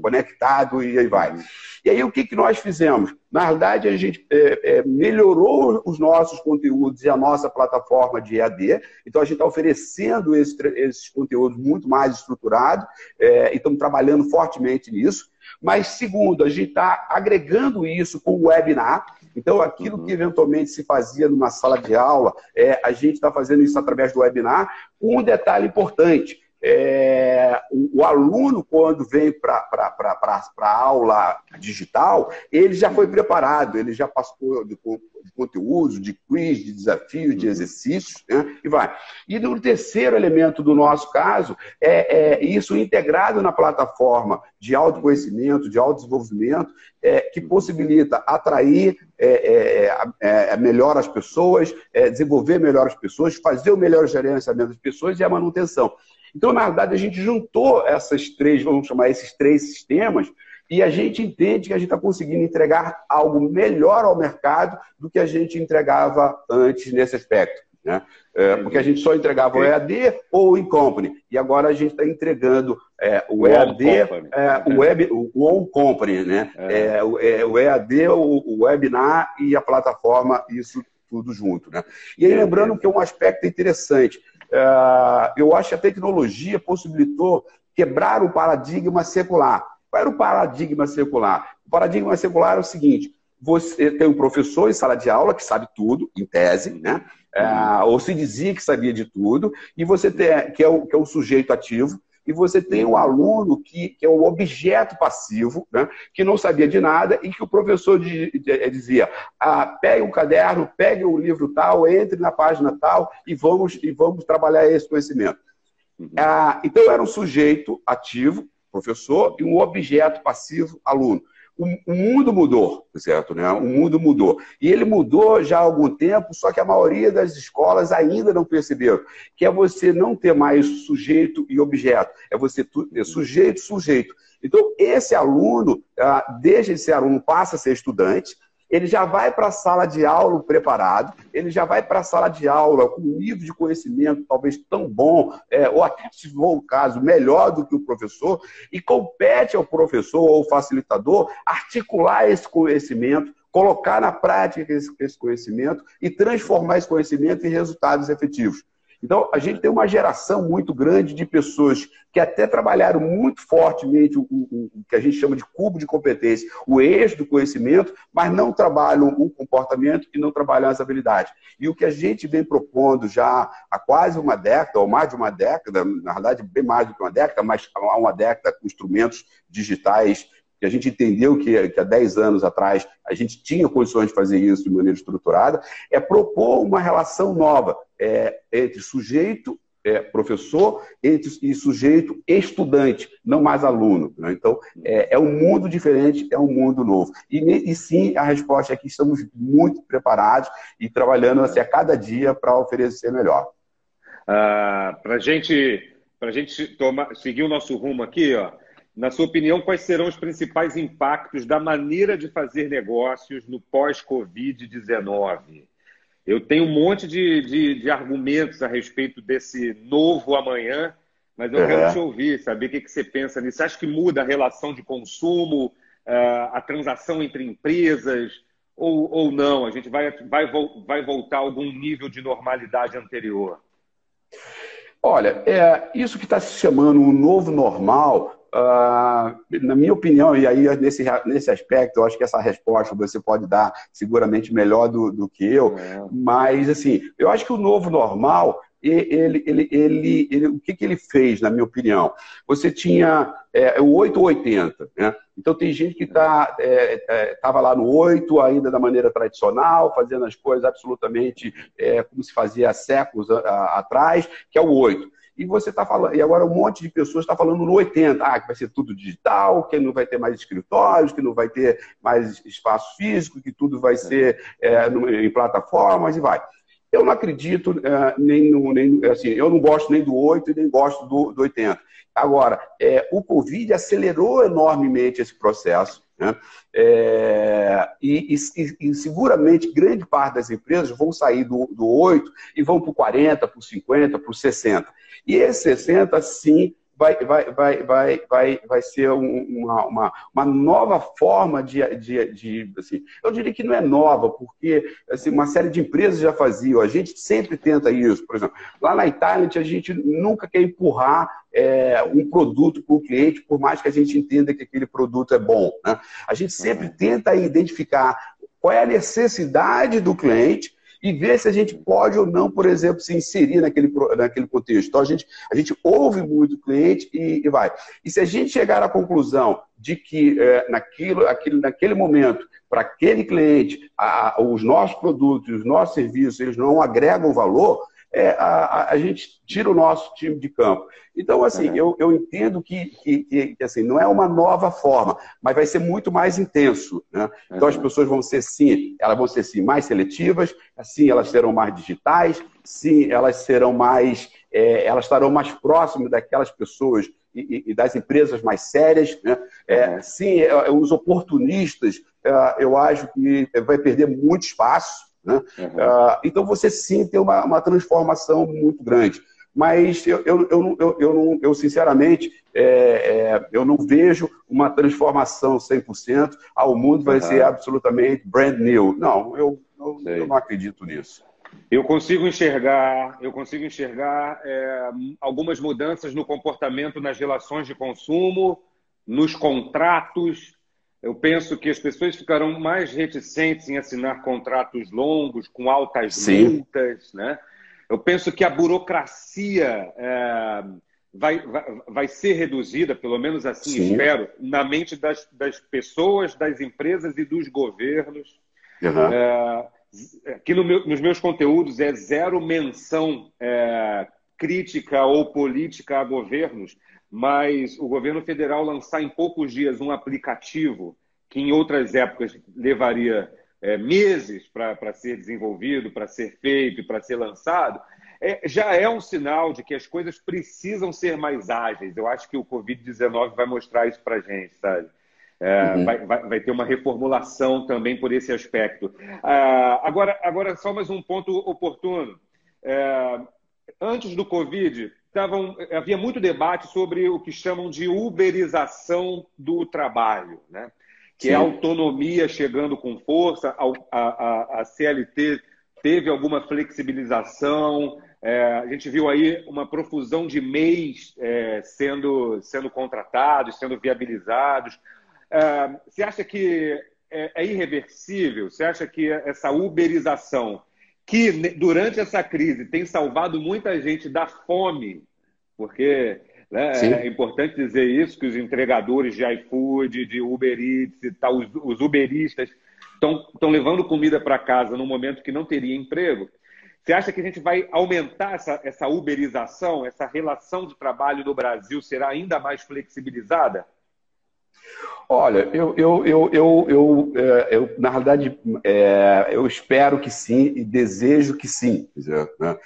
conectado e aí vai. E aí o que, que nós fizemos? Na verdade, a gente é, é, melhorou os nossos conteúdos e a nossa plataforma de EAD. Então, a gente está oferecendo esse, esses conteúdos muito mais estruturados é, e estamos trabalhando fortemente nisso. Mas, segundo, a gente está agregando isso com o webinar. Então, aquilo uhum. que eventualmente se fazia numa sala de aula, é, a gente está fazendo isso através do webinar. Um detalhe importante: é, o, o, aluno, quando vem para a aula digital, ele já foi preparado, ele já passou de, de conteúdo, de quiz, de desafio, de exercícios, né? e vai. E no terceiro elemento do nosso caso, é, é isso integrado na plataforma de autoconhecimento, de autodesenvolvimento, é, que possibilita atrair é, é, é melhor as pessoas, é, desenvolver melhor as pessoas, fazer o melhor gerenciamento das pessoas e a manutenção. Então, na verdade, a gente juntou essas três, vamos chamar esses três sistemas, e a gente entende que a gente está conseguindo entregar algo melhor ao mercado do que a gente entregava antes nesse aspecto. Né? É, porque a gente só entregava o EAD ou o Incompany. E agora a gente está entregando é, o, EAD, é, o, web, o On Company, né? É. é. o, é, o EAD, o, o webinar e a plataforma, isso tudo junto. Né? E aí, lembrando que é um aspecto interessante. É, eu acho que a tecnologia possibilitou quebrar o paradigma secular. Qual era o paradigma secular? O paradigma secular é o seguinte: você tem um professor em sala de aula que sabe tudo, em tese, né? É, ou se dizia que sabia de tudo, e você tem, que, é o, que é o sujeito ativo, e você tem o aluno que, que é o objeto passivo, né, que não sabia de nada e que o professor de, dizia: ah, pegue um caderno, pegue o um livro tal, entre na página tal e vamos, e vamos trabalhar esse conhecimento. Uhum. Ah, então, era um sujeito ativo, professor, e um objeto passivo, aluno o, mundo mudou, certo? Né? O mundo mudou. E ele mudou já há algum tempo, só que a maioria das escolas ainda não perceberam. Que é você não ter mais sujeito e objeto. É você ter sujeito sujeito. Então, esse aluno, ah, desde esse aluno, passa a ser estudante, ele já vai para a sala de aula preparado, ele já vai para a sala de aula com um nível de conhecimento talvez tão bom, é, ou até, se for o caso, melhor do que o professor, e compete ao professor ou facilitador articular esse conhecimento, colocar na prática esse, esse conhecimento e transformar esse conhecimento em resultados efetivos. Então, a gente tem uma geração muito grande de pessoas que até trabalharam muito fortemente o, o, o, que a gente chama de cubo de competência, o eixo do conhecimento, mas não trabalham o comportamento e não trabalham as habilidades. E o que a gente vem propondo já há quase uma década, ou mais de uma década, na verdade, bem mais do que uma década, mas há uma década com instrumentos digitais que a gente entendeu que, que há 10 anos atrás a gente tinha condições de fazer isso de maneira estruturada, é propor uma relação nova é, entre sujeito, é, professor, e sujeito estudante, não mais aluno. Né? Então, é, é, um mundo diferente, é um mundo novo. E, e sim, a resposta é que estamos muito preparados e trabalhando assim, a cada dia para oferecer melhor. Ah, para gente, a gente tomar, seguir o nosso rumo aqui, ó, na sua opinião, quais serão os principais impactos da maneira de fazer negócios no pós-Covid-19? Eu tenho um monte de, de, de, argumentos a respeito desse novo amanhã, mas eu quero te ouvir, saber o que, que você pensa nisso. Você acha que muda a relação de consumo, a transação entre empresas, ou, ou não? A gente vai, vai, vai voltar a algum nível de normalidade anterior? Olha, é, isso que está se chamando o novo normal Uh, na minha opinião, e aí nesse, nesse aspecto, eu acho que essa resposta você pode dar seguramente melhor do, do que eu, é. mas assim, eu acho que o novo normal, ele, ele, ele, ele, o que, que ele fez, na minha opinião? Você tinha é, o 8 ou 80, né? Então tem gente que tá, é, é, lá no 8 ainda da maneira tradicional, fazendo as coisas absolutamente é, como se fazia há séculos a, a, atrás, que é o 8 e você está falando, e agora um monte de pessoas está falando no 80, ah, que vai ser tudo digital, que não vai ter mais escritórios, que não vai ter mais espaço físico, que tudo vai ser é, em plataformas e vai. Eu não acredito é, nem no, nem assim, eu não gosto nem do 8 e nem gosto do, do 80. Agora, é, o Covid acelerou enormemente esse processo. Né? É, e, e, e, seguramente grande parte das empresas vão sair do, do 8 e vão para o 40, para o 50, para o 60. E esse 60, sim, vai, vai, vai, vai, vai, vai ser uma, uma, uma nova forma de, de, de assim, eu diria que não é nova, porque assim, uma série de empresas já faziam, a gente sempre tenta isso, por exemplo, lá na Itália a gente nunca quer empurrar é, um produto para o cliente, por mais que a gente entenda que aquele produto é bom. Né? A gente sempre uhum. tenta identificar qual é a necessidade do cliente e ver se a gente pode ou não, por exemplo, se inserir naquele, naquele contexto. Então, a gente, a gente ouve muito o cliente e, e vai. E se a gente chegar à conclusão de que é, naquilo, aquilo, naquele momento, para aquele cliente, a, os nossos produtos, os nossos serviços, eles não agregam valor, é, a, a, gente tira o nosso time de campo. Então, assim, uhum. eu, eu entendo que, que, que, assim, não é uma nova forma, mas vai ser muito mais intenso. Né? Então, as pessoas vão ser, sim, elas vão ser, sim, mais seletivas, sim, elas serão mais digitais, sim, elas serão mais, é, elas estarão mais próximas daquelas pessoas e, e das empresas mais sérias. Né? É, sim, é, os oportunistas, é, eu acho que vai perder muito espaço, né? Uhum. Uh, então você sim tem uma, uma transformação muito grande. Mas eu, eu, eu, eu, eu, eu sinceramente, é, é, eu não vejo uma transformação 100%. Ah, o mundo vai uhum. ser absolutamente brand new. Não, eu, eu, eu, não acredito nisso. Eu consigo enxergar, eu consigo enxergar é, algumas mudanças no comportamento nas relações de consumo, nos contratos, eu penso que as pessoas ficarão mais reticentes em assinar contratos longos, com altas Sim. multas. Né? Eu penso que a burocracia é, vai, vai, vai, ser reduzida, pelo menos assim Sim. espero, na mente das, das pessoas, das empresas e dos governos. Uhum. É, aqui no meu, nos meus conteúdos é zero menção é, crítica ou política a governos, mas o governo federal lançar em poucos dias um aplicativo que em outras épocas levaria é, meses para ser desenvolvido, para ser feito, para ser lançado, é, já é um sinal de que as coisas precisam ser mais ágeis. Eu acho que o Covid-19 vai mostrar isso para a gente, sabe? É, uhum. vai, vai, vai, ter uma reformulação também por esse aspecto. Ah, agora, agora, só mais um ponto oportuno. É, antes do Covid, Tavam, havia muito debate sobre o que chamam de uberização do trabalho, né? que Sim. é a autonomia chegando com força, a, a, a CLT teve alguma flexibilização, é, a gente viu aí uma profusão de MEIs é, sendo, sendo contratados, sendo viabilizados. É, você acha que é, é irreversível? Você acha que essa uberização, que durante essa crise tem salvado muita gente da fome, porque né? É importante dizer isso, que os entregadores de iFood, de Uber Eats e tal, os, os uberistas estão levando comida para casa num momento que não teria emprego. Você acha que a gente vai aumentar essa, essa uberização, essa relação de trabalho no Brasil será ainda mais flexibilizada? Olha, eu, eu, eu, eu, eu, é, eu na realidade, é, eu espero que sim e desejo que sim. Né?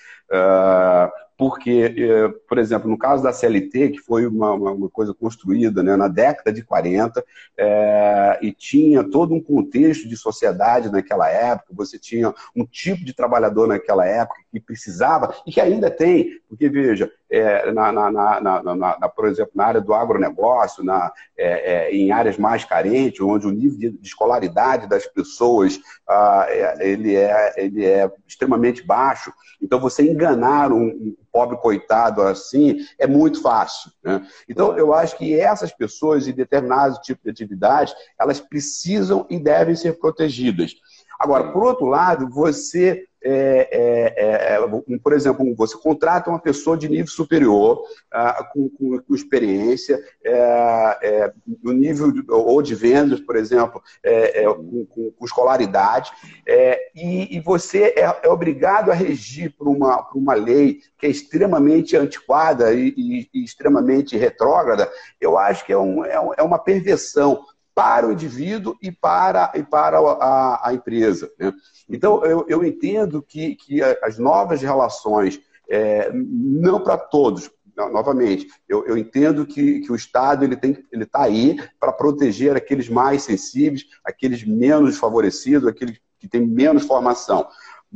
Porque, eh, por exemplo, no caso da CLT, que foi uma, uma coisa construída né, na década de 40, é, e tinha todo um contexto de sociedade naquela época, você tinha um tipo de trabalhador naquela época que precisava, e que ainda tem, porque, veja, é, na, na, na, por exemplo, na área do agronegócio, na, é, em áreas mais carentes, onde o nível de, de escolaridade das pessoas ah, ele, é, ele é extremamente baixo. Então, você enganar um pobre coitado assim é muito fácil. Né? Então, eu acho que essas pessoas, em determinados tipos de atividades, elas precisam e devem ser protegidas. Agora, por outro lado, você é, é, é, por exemplo, você contrata uma pessoa de nível superior, ah, com, com, com, experiência, é, é, no nível de, ou de vendas, por exemplo, é, com, com, escolaridade, e, e, você é, obrigado a regir por uma, por uma lei que é extremamente antiquada e, e, e extremamente retrógrada, eu acho que é, um, é uma perversão para o indivíduo e para, e para a, a empresa. Né? Então, eu, eu entendo que, que as novas relações, é, não para todos, novamente, eu, eu, entendo que, que o Estado ele tem ele está aí para proteger aqueles mais sensíveis, aqueles menos favorecidos, aqueles que têm menos formação.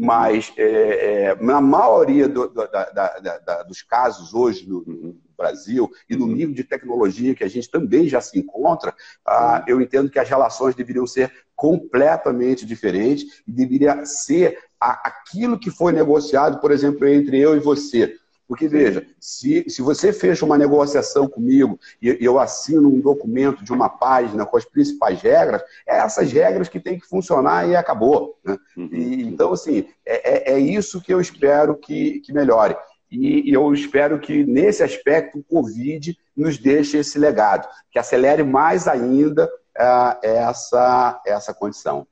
Mas é, é, na maioria do, do, da, da, da, dos casos hoje no, no, Brasil e no nível de tecnologia que a gente também já se encontra, ah, eu entendo que as relações deveriam ser completamente diferentes e deveria ser a, aquilo que foi negociado, por exemplo, entre eu e você. Porque, veja, se, se você fecha uma negociação comigo e eu assino um documento de uma página com as principais regras, é essas regras que tem que funcionar e acabou. Né? Uhum. E, então, assim, é, é, é, isso que eu espero que, que melhore. E, e eu espero que, nesse aspecto, o Covid nos deixe esse legado, que acelere mais ainda uh, essa, essa condição.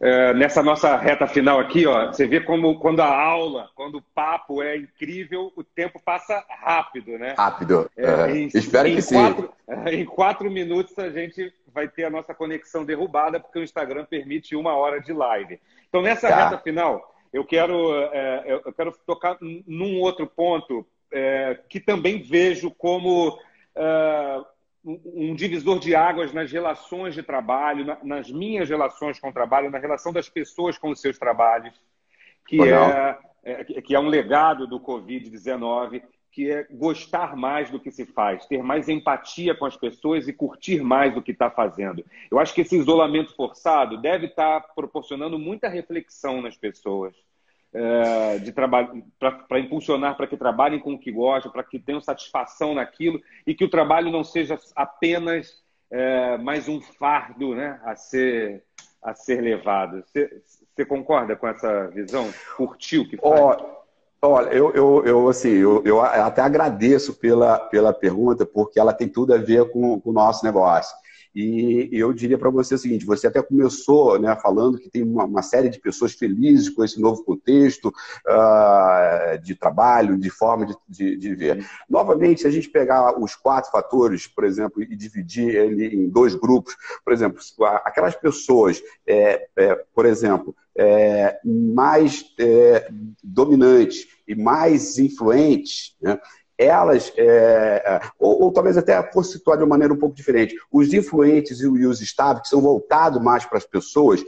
É, nessa nossa reta final aqui, ó, você vê como quando a aula, quando o papo é incrível, o tempo passa rápido, né? Rápido. É, em, Espero em que quatro, sim. Em quatro minutos a gente vai ter a nossa conexão derrubada, porque o Instagram permite uma hora de live. Então, nessa tá. reta final, eu quero, é, eu quero tocar num outro ponto é, que também vejo como é, um divisor de águas nas relações de trabalho, nas minhas relações com o trabalho, na relação das pessoas com os seus trabalhos, que, é, é, que é um legado do Covid-19, que é gostar mais do que se faz, ter mais empatia com as pessoas e curtir mais o que está fazendo. Eu acho que esse isolamento forçado deve estar tá proporcionando muita reflexão nas pessoas é, de para impulsionar para que trabalhem com o que gostam, para que tenham satisfação naquilo e que o trabalho não seja apenas é, mais um fardo né, a, ser, a ser levado. Você, concorda com essa visão? Curtiu que faz? Olha, eu, eu, eu, assim, eu, eu até agradeço pela, pela pergunta, porque ela tem tudo a ver com, com o nosso negócio. E eu diria para você o seguinte: você até começou né, falando que tem uma, uma, série de pessoas felizes com esse novo contexto uh, de trabalho, de forma de, de, de, ver. Novamente, se a gente pegar os quatro fatores, por exemplo, e dividir ele em dois grupos, por exemplo, aquelas pessoas, é, é, por exemplo, é, mais é, dominantes e mais influentes, né? Elas, é, é, ou, ou, talvez até fosse situar de uma maneira um pouco diferente, os influentes e os estáveis, que são voltados mais para as pessoas,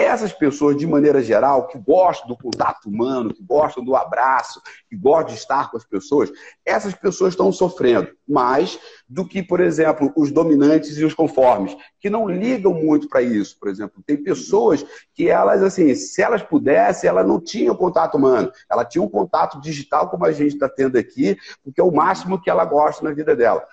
essas pessoas, de maneira geral, que gostam do contato humano, que gostam do abraço, que gostam de estar com as pessoas, essas pessoas estão sofrendo mais do que, por exemplo, os dominantes e os conformes, que não ligam muito para isso. Por exemplo, tem pessoas que elas, assim, se elas pudessem, elas não tinham contato humano, ela tinha um contato digital, como a gente está tendo aqui, porque é o máximo que ela gosta na vida dela.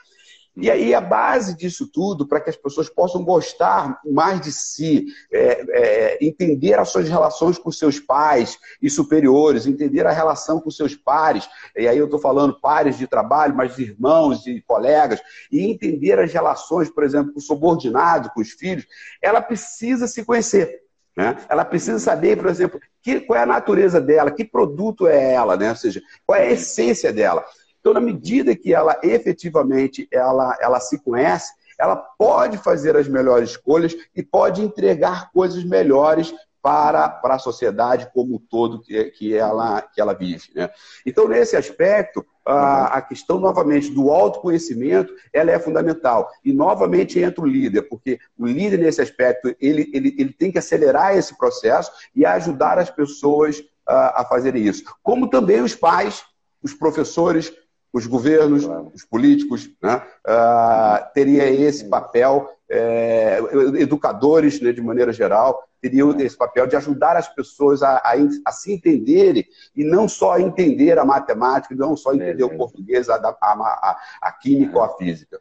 E aí a base disso tudo, para que as pessoas possam gostar mais de si, é, é, entender as suas relações com seus pais e superiores, entender a relação com seus pares, e aí eu estou falando pares de trabalho, mas irmãos e colegas, e entender as relações, por exemplo, com o subordinado, com os filhos, ela precisa se conhecer. Né? Ela precisa saber, por exemplo, que, qual é a natureza dela, que produto é ela, né? ou seja, qual é a essência dela. Então, na medida que ela efetivamente ela, ela se conhece, ela pode fazer as melhores escolhas e pode entregar coisas melhores para, para a sociedade como um todo que, que, ela, que ela vive. Né? Então, nesse aspecto, a, a, questão, novamente, do autoconhecimento, ela é fundamental. E, novamente, entra o líder, porque o líder, nesse aspecto, ele, ele, ele tem que acelerar esse processo e ajudar as pessoas a, a fazerem isso. Como também os pais, os professores, os governos, os políticos, né, uh, teria esse papel, é, educadores, né, de maneira geral, teriam esse papel de ajudar as pessoas a, a, a, se entenderem e não só entender a matemática, não só entender o português, a, a, a química ou a física.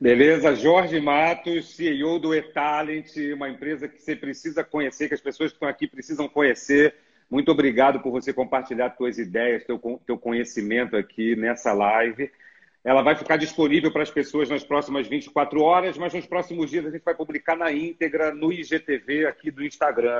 Beleza, Jorge Matos, CEO do eTalent, uma empresa que você precisa conhecer, que as pessoas que estão aqui precisam conhecer. Muito obrigado por você compartilhar suas ideias, teu, teu conhecimento aqui nessa live. Ela vai ficar disponível para as pessoas nas próximas 24 horas, mas nos próximos dias a gente vai publicar na íntegra no IGTV aqui do Instagram.